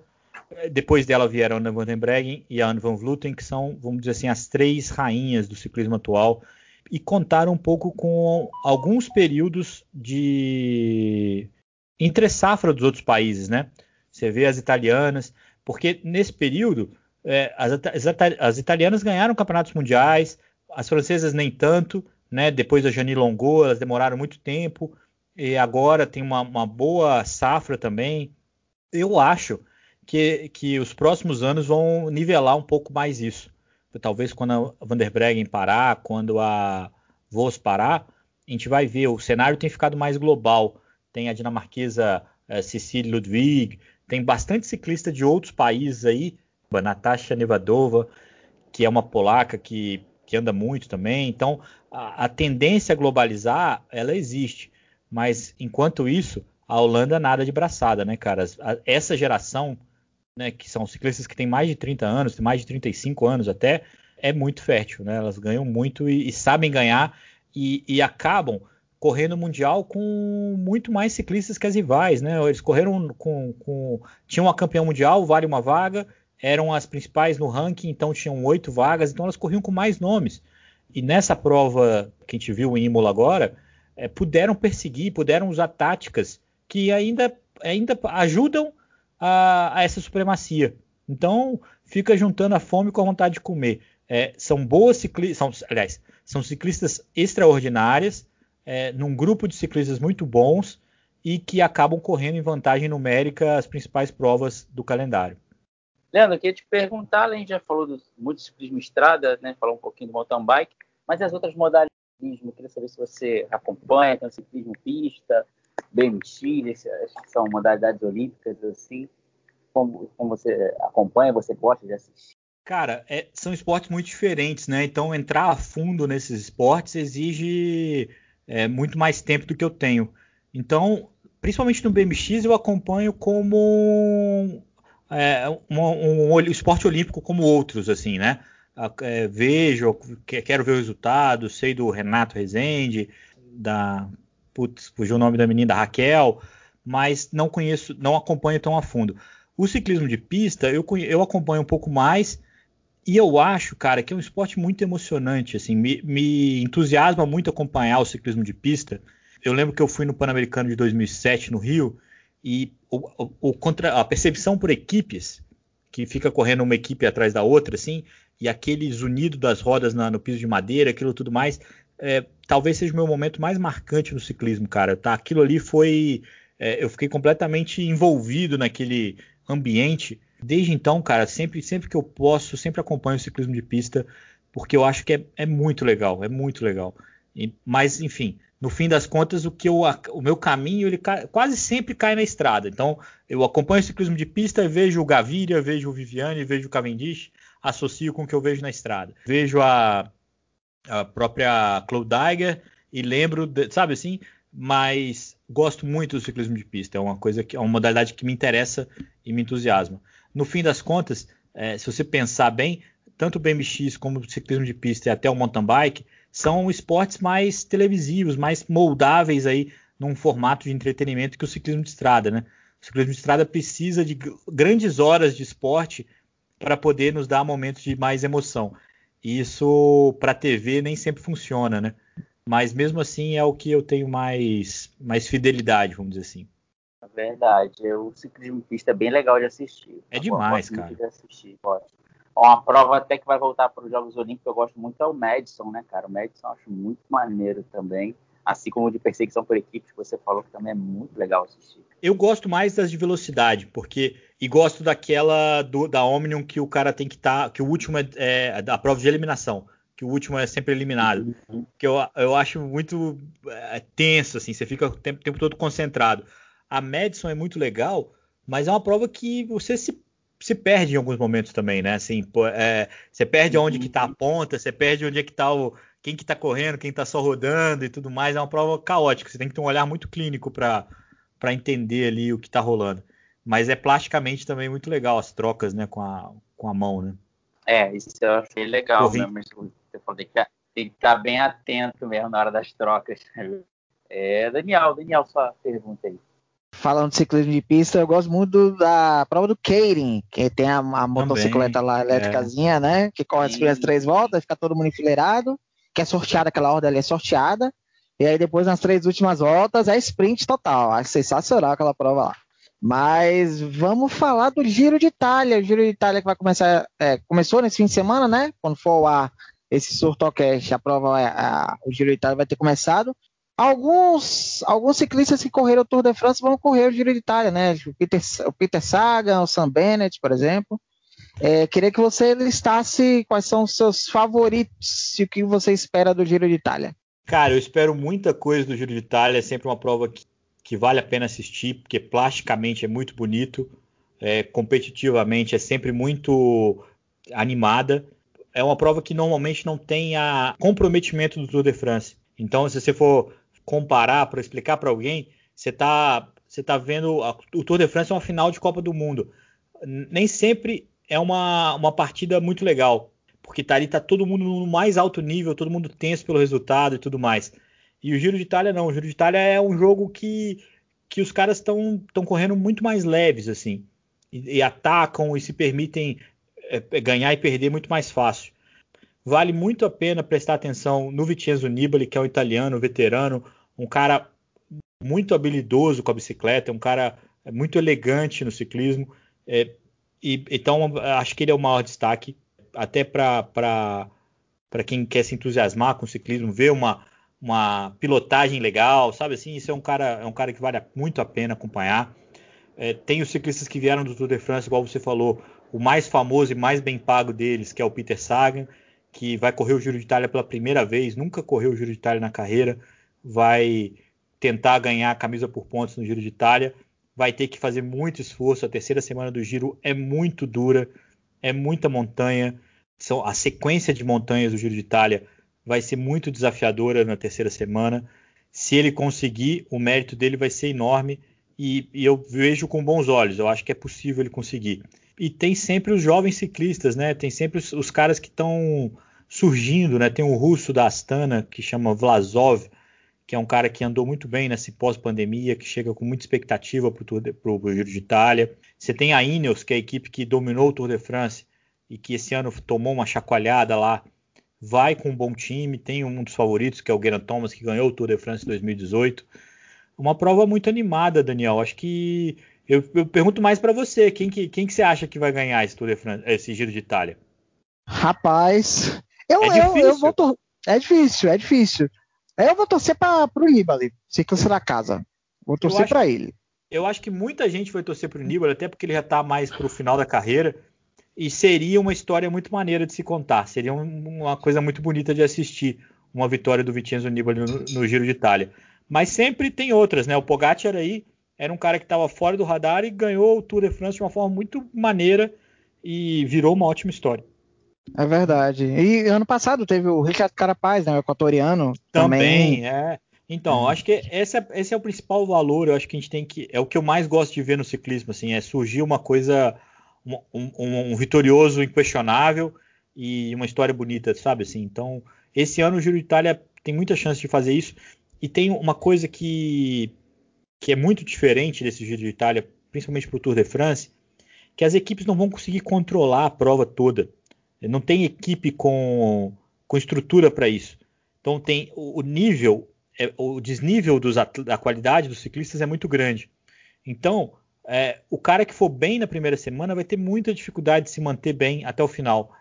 Depois dela vieram a Anna Van Den Breggen e a Anne Van Vleuten, que são, vamos dizer assim, as três rainhas do ciclismo atual. E contaram um pouco com alguns períodos de entre safra dos outros países, né? Você vê as italianas, porque nesse período é, as, as, as, italianas ganharam campeonatos mundiais, as francesas nem tanto, né? Depois da Jani Longo, elas demoraram muito tempo e agora tem uma, uma boa safra também. Eu acho que, que os próximos anos vão nivelar um pouco mais isso. talvez quando a Van der Breggen parar, quando a Vos parar, a gente vai ver, o cenário tem ficado mais global. Tem a dinamarquesa uh, Cecília Ludwig, tem bastante ciclista de outros países aí, Natasha Nevadova, que é uma polaca que, que anda muito também. Então, a, a tendência a globalizar, ela existe. Mas, enquanto isso, a Holanda nada de braçada, né, cara? Essa geração, né, que são ciclistas que têm mais de 30 anos, mais de 35 anos até, é muito fértil, né? Elas ganham muito e, e sabem ganhar e, e acabam correndo mundial com muito mais ciclistas que as rivais, né? Eles correram com, com tinham uma campeã mundial, vale uma vaga, eram as principais no ranking, então tinham oito vagas, então elas corriam com mais nomes. E nessa prova que a gente viu em Imola agora, é, puderam perseguir, puderam usar táticas que ainda, ainda ajudam a, a essa supremacia. Então fica juntando a fome com a vontade de comer. É, são boas ciclistas, aliás, são ciclistas extraordinárias é, num grupo de ciclistas muito bons e que acabam correndo em vantagem numérica as principais provas do calendário. Leandro, eu queria te perguntar, a gente já falou do muito ciclismo estrada, né, falou um pouquinho do mountain bike, mas as outras modalidades de ciclismo, eu queria saber se você acompanha, tem o ciclismo pista, BMX, são modalidades olímpicas, assim, como, como você acompanha, você gosta de assistir? Cara, é, são esportes muito diferentes, né? Então entrar a fundo nesses esportes exige é, muito mais tempo do que eu tenho. Então, principalmente no BMX, eu acompanho como é, um, um, um, esporte olímpico como outros, assim, né? É, vejo, quero ver o resultado, sei do Renato Rezende, da. Putz, fugiu o nome da menina, da Raquel, mas não conheço, não acompanho tão a fundo. O ciclismo de pista, eu, eu acompanho um pouco mais e eu acho, cara, que é um esporte muito emocionante, assim, me, me, entusiasma muito acompanhar o ciclismo de pista. Eu lembro que eu fui no Pan-Americano de 2007 no Rio e o, o, o contra, a percepção por equipes, que fica correndo uma equipe atrás da outra, assim, e aquele zunido das rodas na, no piso de madeira, aquilo tudo mais, é, talvez seja o meu momento mais marcante no ciclismo, cara. Tá, aquilo ali foi, é, eu fiquei completamente envolvido naquele ambiente Desde então, cara, sempre, sempre que eu posso, sempre acompanho o ciclismo de pista, porque eu acho que é, é muito legal, é muito legal. E, mas, enfim, no fim das contas, o que eu, o meu caminho ele quase sempre cai na estrada. Então, eu acompanho o ciclismo de pista, vejo o Gaviria, vejo o Viviane, vejo o Cavendish, associo com o que eu vejo na estrada. Vejo a, a própria Claude Eiger e lembro, de, sabe assim, mas gosto muito do ciclismo de pista. É uma coisa que é uma modalidade que me interessa e me entusiasma no fim das contas, é, se você pensar bem, tanto o BMX como o ciclismo de pista e até o mountain bike são esportes mais televisivos, mais moldáveis aí num formato de entretenimento que o ciclismo de estrada, né? O ciclismo de estrada precisa de grandes horas de esporte para poder nos dar momentos de mais emoção. E isso para a TV nem sempre funciona, né? Mas mesmo assim é o que eu tenho mais, mais fidelidade, vamos dizer assim. Verdade. O ciclismo pista é bem legal de assistir. É demais, cara. De assistir, Uma prova até que vai voltar para os Jogos Olímpicos, eu gosto muito é o Madison, né, cara? O Madison eu acho muito maneiro também. Assim como de perseguição por equipe, que você falou que também é muito legal assistir. Eu gosto mais das de velocidade, porque. E gosto daquela do, da Omnium que o cara tem que estar. Tá, que o último é, é a prova de eliminação. Que o último é sempre eliminado. Uhum. Que eu, eu acho muito é, tenso, assim, você fica o tempo, tempo todo concentrado. A Madison é muito legal, mas é uma prova que você se, se perde em alguns momentos também, né? Assim, é, você perde onde que tá a ponta, você perde onde é que tá o quem que tá correndo, quem tá só rodando e tudo mais. É uma prova caótica. Você tem que ter um olhar muito clínico para para entender ali o que tá rolando. Mas é plasticamente também muito legal as trocas, né, com a, com a mão, né? É, isso eu achei legal Corri... mesmo. Você falou, que, tem que estar bem atento mesmo na hora das trocas. [laughs] É, Daniel, Daniel, sua pergunta aí falando de ciclismo de pista, eu gosto muito da prova do Keirin, que tem a, a motocicleta lá elétricazinha, é. né? Que corre as primeiras três voltas, fica todo mundo enfileirado, que é sorteada, aquela ordem ali é sorteada. E aí depois nas três últimas voltas é sprint total. Acho sensacional aquela prova lá. Mas vamos falar do Giro de Itália. O Giro de Itália que vai começar, é, começou nesse fim de semana, né? Quando for ao ar esse Surtocast, a prova, a, o Giro de Itália vai ter começado. Alguns, alguns ciclistas que correram o Tour de France vão correr o Giro de Itália, né? O Peter, o Peter Sagan, o Sam Bennett, por exemplo. É, queria que você listasse quais são os seus favoritos e o que você espera do Giro de Itália. Cara, eu espero muita coisa do Giro de Itália. É sempre uma prova que, que vale a pena assistir, porque plasticamente é muito bonito, é, competitivamente é sempre muito animada. É uma prova que normalmente não tem a comprometimento do Tour de France. Então, se você for comparar para explicar para alguém, você está você tá vendo a, o Tour de France é uma final de Copa do Mundo. Nem sempre é uma, uma partida muito legal, porque tá ali tá todo mundo no mais alto nível, todo mundo tenso pelo resultado e tudo mais. E o Giro de Itália não, o Giro de Itália é um jogo que, que os caras estão correndo muito mais leves assim, e, e atacam e se permitem é, ganhar e perder muito mais fácil. Vale muito a pena prestar atenção no Vincenzo Nibali, que é um italiano, veterano, um cara muito habilidoso com a bicicleta, um cara muito elegante no ciclismo. É, e, então, acho que ele é o maior destaque, até para quem quer se entusiasmar com o ciclismo, ver uma, uma pilotagem legal, sabe assim? Isso é um cara, é um cara que vale muito a pena acompanhar. É, tem os ciclistas que vieram do Tour de France, igual você falou, o mais famoso e mais bem pago deles, que é o Peter Sagan que vai correr o Giro de Itália pela primeira vez, nunca correu o Giro de Itália na carreira, vai tentar ganhar a camisa por pontos no Giro de Itália, vai ter que fazer muito esforço. A terceira semana do Giro é muito dura, é muita montanha. São, a sequência de montanhas do Giro de Itália vai ser muito desafiadora na terceira semana. Se ele conseguir, o mérito dele vai ser enorme e, e eu vejo com bons olhos. Eu acho que é possível ele conseguir e tem sempre os jovens ciclistas, né? Tem sempre os, os caras que estão surgindo, né? Tem o russo da Astana que chama Vlasov, que é um cara que andou muito bem nesse pós-pandemia, que chega com muita expectativa para o Giro de Itália. Você tem a Ineos, que é a equipe que dominou o Tour de France e que esse ano tomou uma chacoalhada lá, vai com um bom time. Tem um dos favoritos, que é o Geraint Thomas, que ganhou o Tour de France 2018. Uma prova muito animada, Daniel. Acho que eu, eu pergunto mais para você, quem que, quem que você acha que vai ganhar esse, Tour de France, esse Giro de Itália? Rapaz, eu, é eu, eu vou tor- é difícil, é difícil. Eu vou torcer para o Nibali, ciclista da casa. Vou torcer para ele. Eu acho que muita gente vai torcer para o Nibali, até porque ele já está mais para o final da carreira. E seria uma história muito maneira de se contar. Seria um, uma coisa muito bonita de assistir uma vitória do Vincenzo Nibali no, no Giro de Itália. Mas sempre tem outras, né? O Pogacar aí era um cara que estava fora do radar e ganhou o Tour de France de uma forma muito maneira e virou uma ótima história. É verdade. E ano passado teve o Richard Carapaz, né, o equatoriano. Também, também. é. Então, acho que esse é, esse é, o principal valor. Eu acho que a gente tem que. É o que eu mais gosto de ver no ciclismo, assim, é surgir uma coisa, um, um, um vitorioso inquestionável e uma história bonita, sabe? Assim, então, esse ano o Giro de Itália tem muita chance de fazer isso. E tem uma coisa que que é muito diferente desse Giro de Itália, principalmente para o Tour de France, que as equipes não vão conseguir controlar a prova toda. Não tem equipe com, com estrutura para isso. Então tem o, nível, é, o desnível dos, da qualidade dos ciclistas é muito grande. Então é, o cara que for bem na primeira semana vai ter muita dificuldade de se manter bem até o final.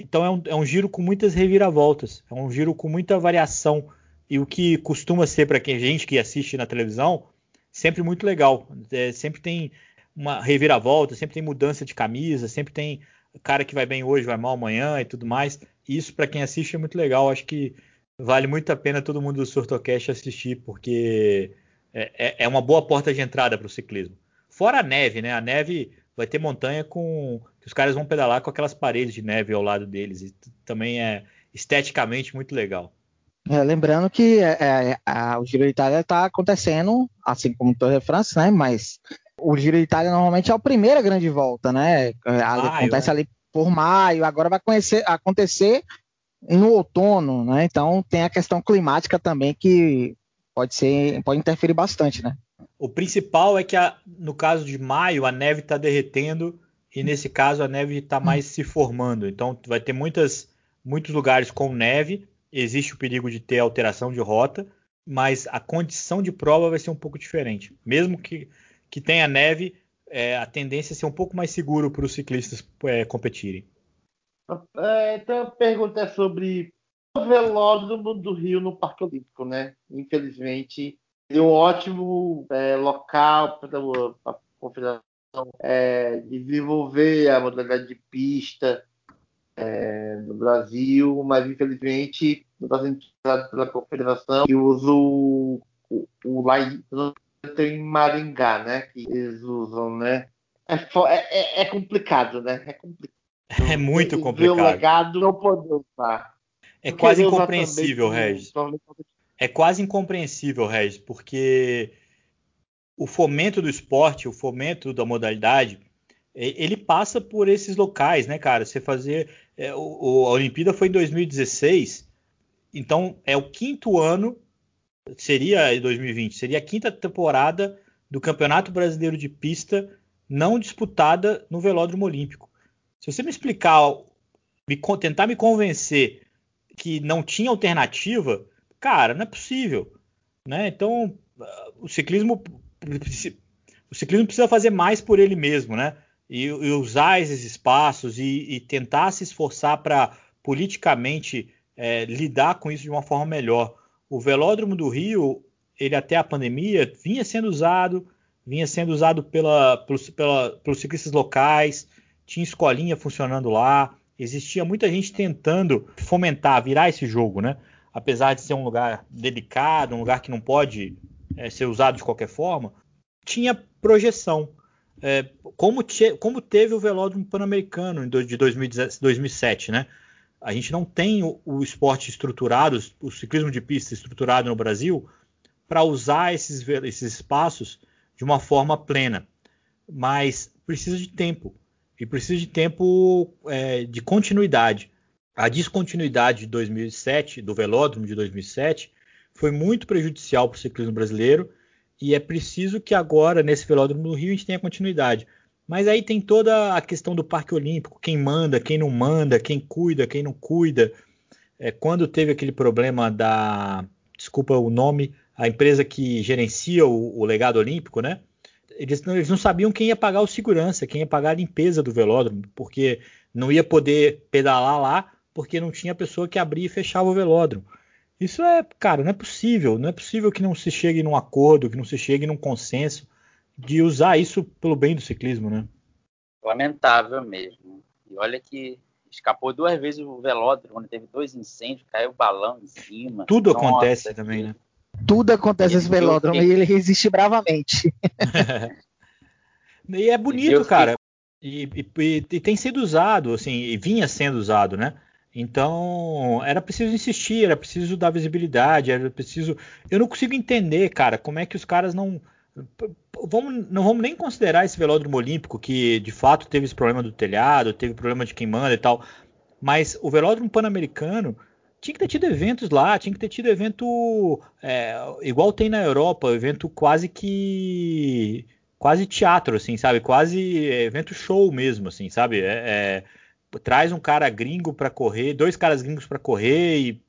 Então é um, é um giro com muitas reviravoltas, é um giro com muita variação. E o que costuma ser para quem gente que assiste na televisão sempre muito legal. É, sempre tem uma reviravolta, sempre tem mudança de camisa, sempre tem cara que vai bem hoje, vai mal amanhã e tudo mais. Isso para quem assiste é muito legal. Acho que vale muito a pena todo mundo do Surtocast assistir, porque é, é, é uma boa porta de entrada para o ciclismo. Fora a neve, né? A neve vai ter montanha com que os caras vão pedalar com aquelas paredes de neve ao lado deles e também é esteticamente muito legal. É, lembrando que é, é, a, o Giro de Itália está acontecendo, assim como o Tour de France, né? Mas o Giro de Itália normalmente é a primeira grande volta, né? É, acontece é. ali por maio, agora vai conhecer, acontecer no outono, né? Então tem a questão climática também que pode ser, pode interferir bastante, né? O principal é que a, no caso de maio a neve está derretendo e nesse caso a neve está mais se formando. Então vai ter muitas, muitos lugares com neve existe o perigo de ter alteração de rota, mas a condição de prova vai ser um pouco diferente. Mesmo que, que tenha neve, é, a tendência é ser um pouco mais seguro para os ciclistas é, competirem. É, então a pergunta é sobre o velódromo do Rio no Parque Olímpico, né? Infelizmente, é um ótimo é, local para a Confederação é, desenvolver a modalidade de pista é, no Brasil, mas infelizmente não está sendo utilizado pela confederação que usa o, o, o lá em Maringá, né? Que eles usam, né? É, é, é, é complicado, né? É complicado. É muito complicado. O legado não poder usar. É quase incompreensível, Regis. É quase incompreensível, Regis, porque o fomento do esporte, o fomento da modalidade, ele passa por esses locais, né, cara? Você fazer. É, o, a Olimpíada foi em 2016, então é o quinto ano, seria 2020, seria a quinta temporada do Campeonato Brasileiro de Pista não disputada no Velódromo Olímpico. Se você me explicar, me, tentar me convencer que não tinha alternativa, cara, não é possível. Né? Então, o ciclismo, o ciclismo precisa fazer mais por ele mesmo, né? E, e usar esses espaços e, e tentar se esforçar para politicamente é, lidar com isso de uma forma melhor. O velódromo do Rio, ele até a pandemia vinha sendo usado, vinha sendo usado pela, pelos, pela, pelos ciclistas locais, tinha escolinha funcionando lá, existia muita gente tentando fomentar, virar esse jogo, né? Apesar de ser um lugar delicado, um lugar que não pode é, ser usado de qualquer forma, tinha projeção. É, como, te, como, teve o Velódromo Pan-Americano de 2007, né? A gente não tem o, o esporte estruturado, o ciclismo de pista estruturado no Brasil, para usar esses, esses espaços de uma forma plena. Mas precisa de tempo. E precisa de tempo é, de continuidade. A descontinuidade de 2007, do velódromo de 2007, foi muito prejudicial para o ciclismo brasileiro. E é preciso que agora, nesse velódromo do Rio, a gente tenha continuidade. Mas aí tem toda a questão do Parque Olímpico, quem manda, quem não manda, quem cuida, quem não cuida. É, quando teve aquele problema da, desculpa o nome, a empresa que gerencia o, o legado olímpico, né? Eles não, eles não, sabiam quem ia pagar o segurança, quem ia pagar a limpeza do velódromo, porque não ia poder pedalar lá, porque não tinha pessoa que abria e fechava o velódromo. Isso é, cara, não é possível. Não é possível que não se chegue num acordo, que não se chegue num consenso de usar isso pelo bem do ciclismo, né? Lamentável mesmo. E olha que escapou duas vezes o velódromo, onde teve dois incêndios, caiu o balão em cima. Tudo Nossa, acontece que... também, né? Tudo acontece nesse velódromo e ele resiste bravamente. [laughs] e é bonito, cara. E, e, e, tem sido usado, assim, e vinha sendo usado, né? Então, era preciso insistir, era preciso dar visibilidade, era preciso. Eu não consigo entender, cara, como é que os caras não. Vamos, não vamos nem considerar esse velódromo olímpico, que de fato teve esse problema do telhado, teve problema de quem manda e tal. Mas o velódromo pan-americano tinha que ter tido eventos lá, tinha que ter tido evento é, igual tem na Europa, evento quase que quase teatro, assim, sabe? Quase evento show mesmo, assim, sabe? É, é, traz um cara gringo para correr, dois caras gringos para correr e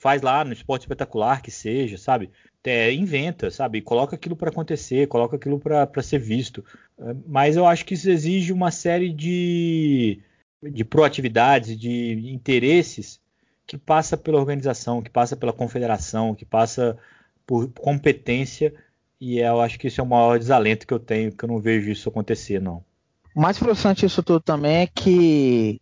faz lá no esporte espetacular que seja, sabe? É, inventa, sabe? Coloca aquilo para acontecer, coloca aquilo para ser visto. É, mas eu acho que isso exige uma série de, de proatividades, de interesses que passa pela organização, que passa pela confederação, que passa por competência. E eu acho que esse é o maior desalento que eu tenho, que eu não vejo isso acontecer, não. O mais frustrante disso tudo também é que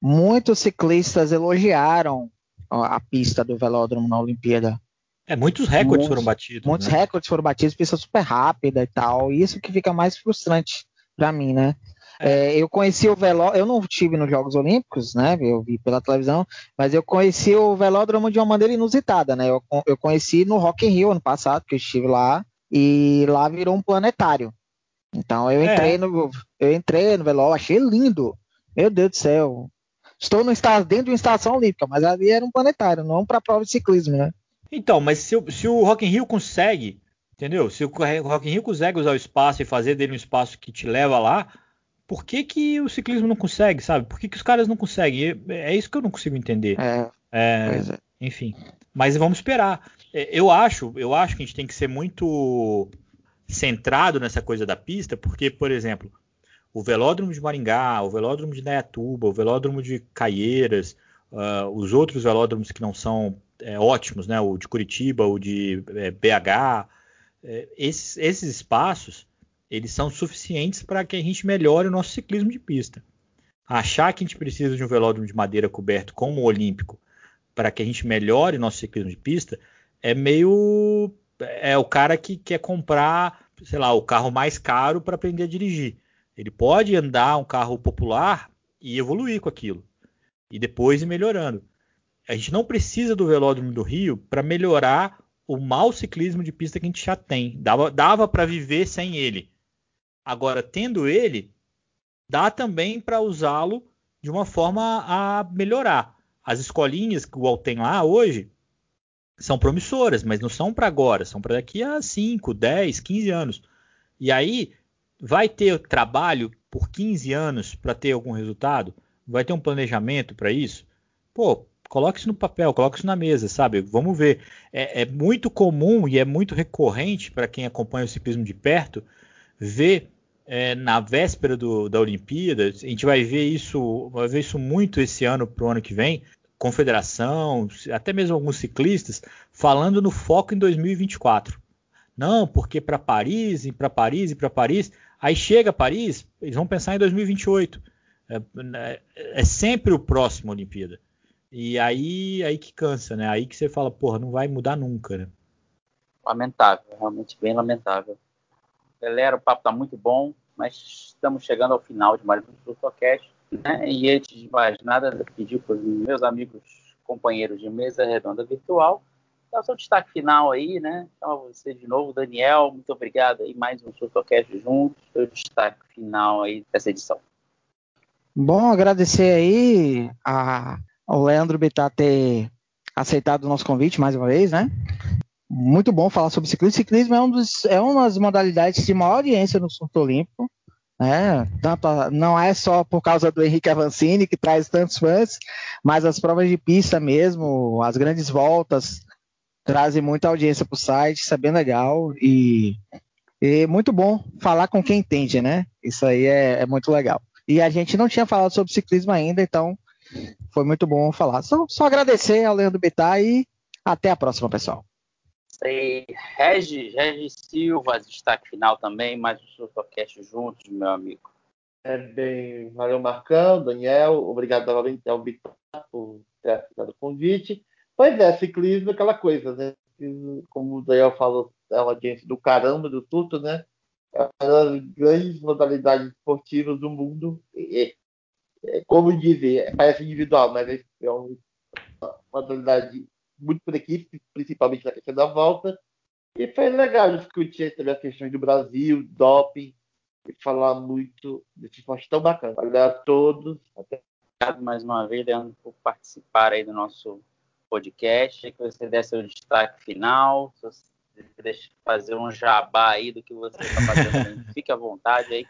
muitos ciclistas elogiaram a pista do velódromo na Olimpíada. É, muitos recordes muitos, foram batidos. Muitos né? recordes foram batidos, pista super rápida e tal. E isso que fica mais frustrante para mim, né? É. É, eu conheci o velódromo, eu não estive nos Jogos Olímpicos, né? Eu vi pela televisão, mas eu conheci o velódromo de uma maneira inusitada, né? Eu, eu conheci no Rock in Rio ano passado, que eu estive lá, e lá virou um planetário. Então eu entrei é. no, eu entrei no velódromo, achei lindo. Meu Deus do céu. Estou no dentro de uma estação olímpica, mas ali era um planetário, não para prova de ciclismo, né? Então, mas se, se o Rock in Rio consegue, entendeu? Se o Rock in Rio consegue usar o espaço e fazer dele um espaço que te leva lá, por que, que o ciclismo não consegue, sabe? Por que, que os caras não conseguem? É, é isso que eu não consigo entender. É, é, é. Enfim. Mas vamos esperar. É, eu acho, eu acho que a gente tem que ser muito centrado nessa coisa da pista, porque, por exemplo, o velódromo de Maringá, o velódromo de Nayatuba, o velódromo de Caieiras, uh, os outros velódromos que não são é, ótimos, né? O de Curitiba, o de é, BH, é, esses, esses espaços eles são suficientes para que a gente melhore o nosso ciclismo de pista. Achar que a gente precisa de um velódromo de madeira coberto como o Olímpico para que a gente melhore nosso ciclismo de pista é meio é o cara que quer comprar, sei lá, o carro mais caro para aprender a dirigir. Ele pode andar um carro popular e evoluir com aquilo e depois ir melhorando. A gente não precisa do velódromo do Rio para melhorar o mau ciclismo de pista que a gente já tem. Dava, dava para viver sem ele. Agora, tendo ele, dá também para usá-lo de uma forma a melhorar. As escolinhas que o UOL tem lá hoje são promissoras, mas não são para agora, são para daqui a 5, 10, 15 anos. E aí, vai ter trabalho por 15 anos para ter algum resultado? Vai ter um planejamento para isso? Pô, coloque isso no papel, coloque isso na mesa, sabe? Vamos ver. É, é muito comum e é muito recorrente para quem acompanha o ciclismo de perto ver é, na véspera do, da Olimpíada. A gente vai ver isso, vai ver isso muito esse ano para o ano que vem. Confederação, até mesmo alguns ciclistas falando no foco em 2024. Não, porque para Paris, e para Paris, e para Paris, aí chega Paris, eles vão pensar em 2028. É, é, é sempre o próximo Olimpíada. E aí, aí que cansa, né? Aí que você fala, porra, não vai mudar nunca, né? Lamentável, realmente bem lamentável. Galera, o papo tá muito bom, mas estamos chegando ao final de mais um Surtocast, né? E antes de mais nada, pedir para os meus amigos, companheiros de mesa redonda virtual, dar o seu destaque final aí, né? A você de novo, Daniel, muito obrigado aí, mais um Surtocast juntos, seu destaque final aí dessa edição. Bom, agradecer aí a o Leandro Bittar ter aceitado o nosso convite mais uma vez, né? Muito bom falar sobre ciclismo. Ciclismo é, um dos, é uma das modalidades de maior audiência no surto olímpico. Né? Tanto, não é só por causa do Henrique Avancini, que traz tantos fãs, mas as provas de pista mesmo, as grandes voltas, trazem muita audiência para o site, isso é bem legal. E, e, muito bom falar com quem entende, né? Isso aí é, é muito legal. E a gente não tinha falado sobre ciclismo ainda, então foi muito bom falar. Só, só agradecer ao Leandro Bittar e até a próxima, pessoal. E Regis, Regis Silva, destaque final também, mais um Surtocast juntos, meu amigo. É bem, valeu Marcão, Daniel, obrigado novamente ao Bittar por ter aceitado o convite. Pois é, ciclismo é aquela coisa, né? Como o Daniel falou, é uma audiência do caramba do tudo, né? É uma das grandes modalidades esportivas do mundo. E, é, como dizer, parece individual, mas é uma modalidade muito por equipe, principalmente na questão da volta. E foi legal discutir também as questões do Brasil, doping, e falar muito desse esporte tão bacana. Valeu a todos. Até. Obrigado mais uma vez, Leandro, por participar aí do nosso podcast. Que você desse o destaque final. Se você deixa fazer um jabá aí do que você está fazendo, [laughs] fique à vontade aí,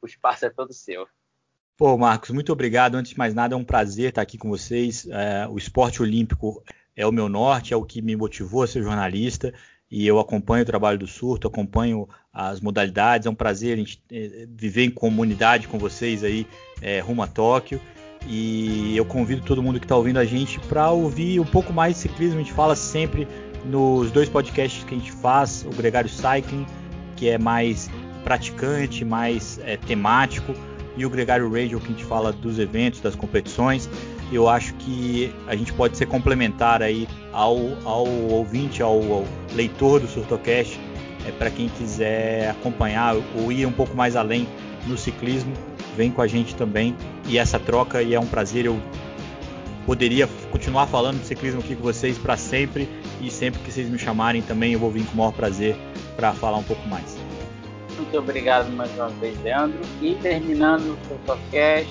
o espaço é todo seu. Pô, Marcos, muito obrigado. Antes de mais nada, é um prazer estar aqui com vocês. É, o esporte olímpico é o meu norte, é o que me motivou a ser jornalista e eu acompanho o trabalho do Surto, acompanho as modalidades. É um prazer a gente é, viver em comunidade com vocês aí é, rumo a Tóquio. E eu convido todo mundo que está ouvindo a gente para ouvir um pouco mais de ciclismo. A gente fala sempre nos dois podcasts que a gente faz, o Gregário Cycling, que é mais praticante, mais é, temático e o Gregário Radio, que a gente fala dos eventos, das competições. Eu acho que a gente pode ser complementar aí ao, ao ouvinte, ao, ao leitor do Surtocast, é, para quem quiser acompanhar ou ir um pouco mais além no ciclismo, vem com a gente também. E essa troca e é um prazer. Eu poderia continuar falando de ciclismo aqui com vocês para sempre e sempre que vocês me chamarem também eu vou vir com o maior prazer para falar um pouco mais. Muito obrigado mais uma vez, Leandro. E terminando o podcast,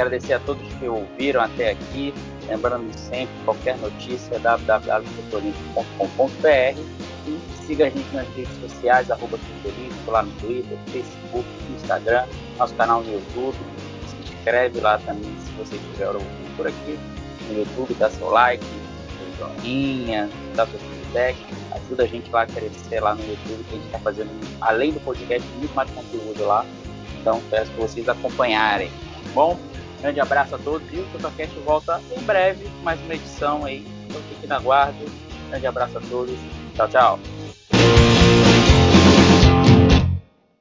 agradecer a todos que ouviram até aqui. Lembrando sempre, qualquer notícia, www.tutorinfo.com.br e siga a gente nas redes sociais, arroba lá no Twitter, Facebook, Instagram, nosso canal no YouTube. Se inscreve lá também se você estiver ouvindo por aqui no YouTube, dá seu like, seu joinha, dá seu feedback ajuda a gente lá a crescer lá no YouTube, que a gente está fazendo, além do podcast, muito mais conteúdo lá. Então, peço que vocês acompanharem. Bom, grande abraço a todos e o TotoCast volta em breve, mais uma edição aí. Então, fique na guarda. Grande abraço a todos. Tchau, tchau.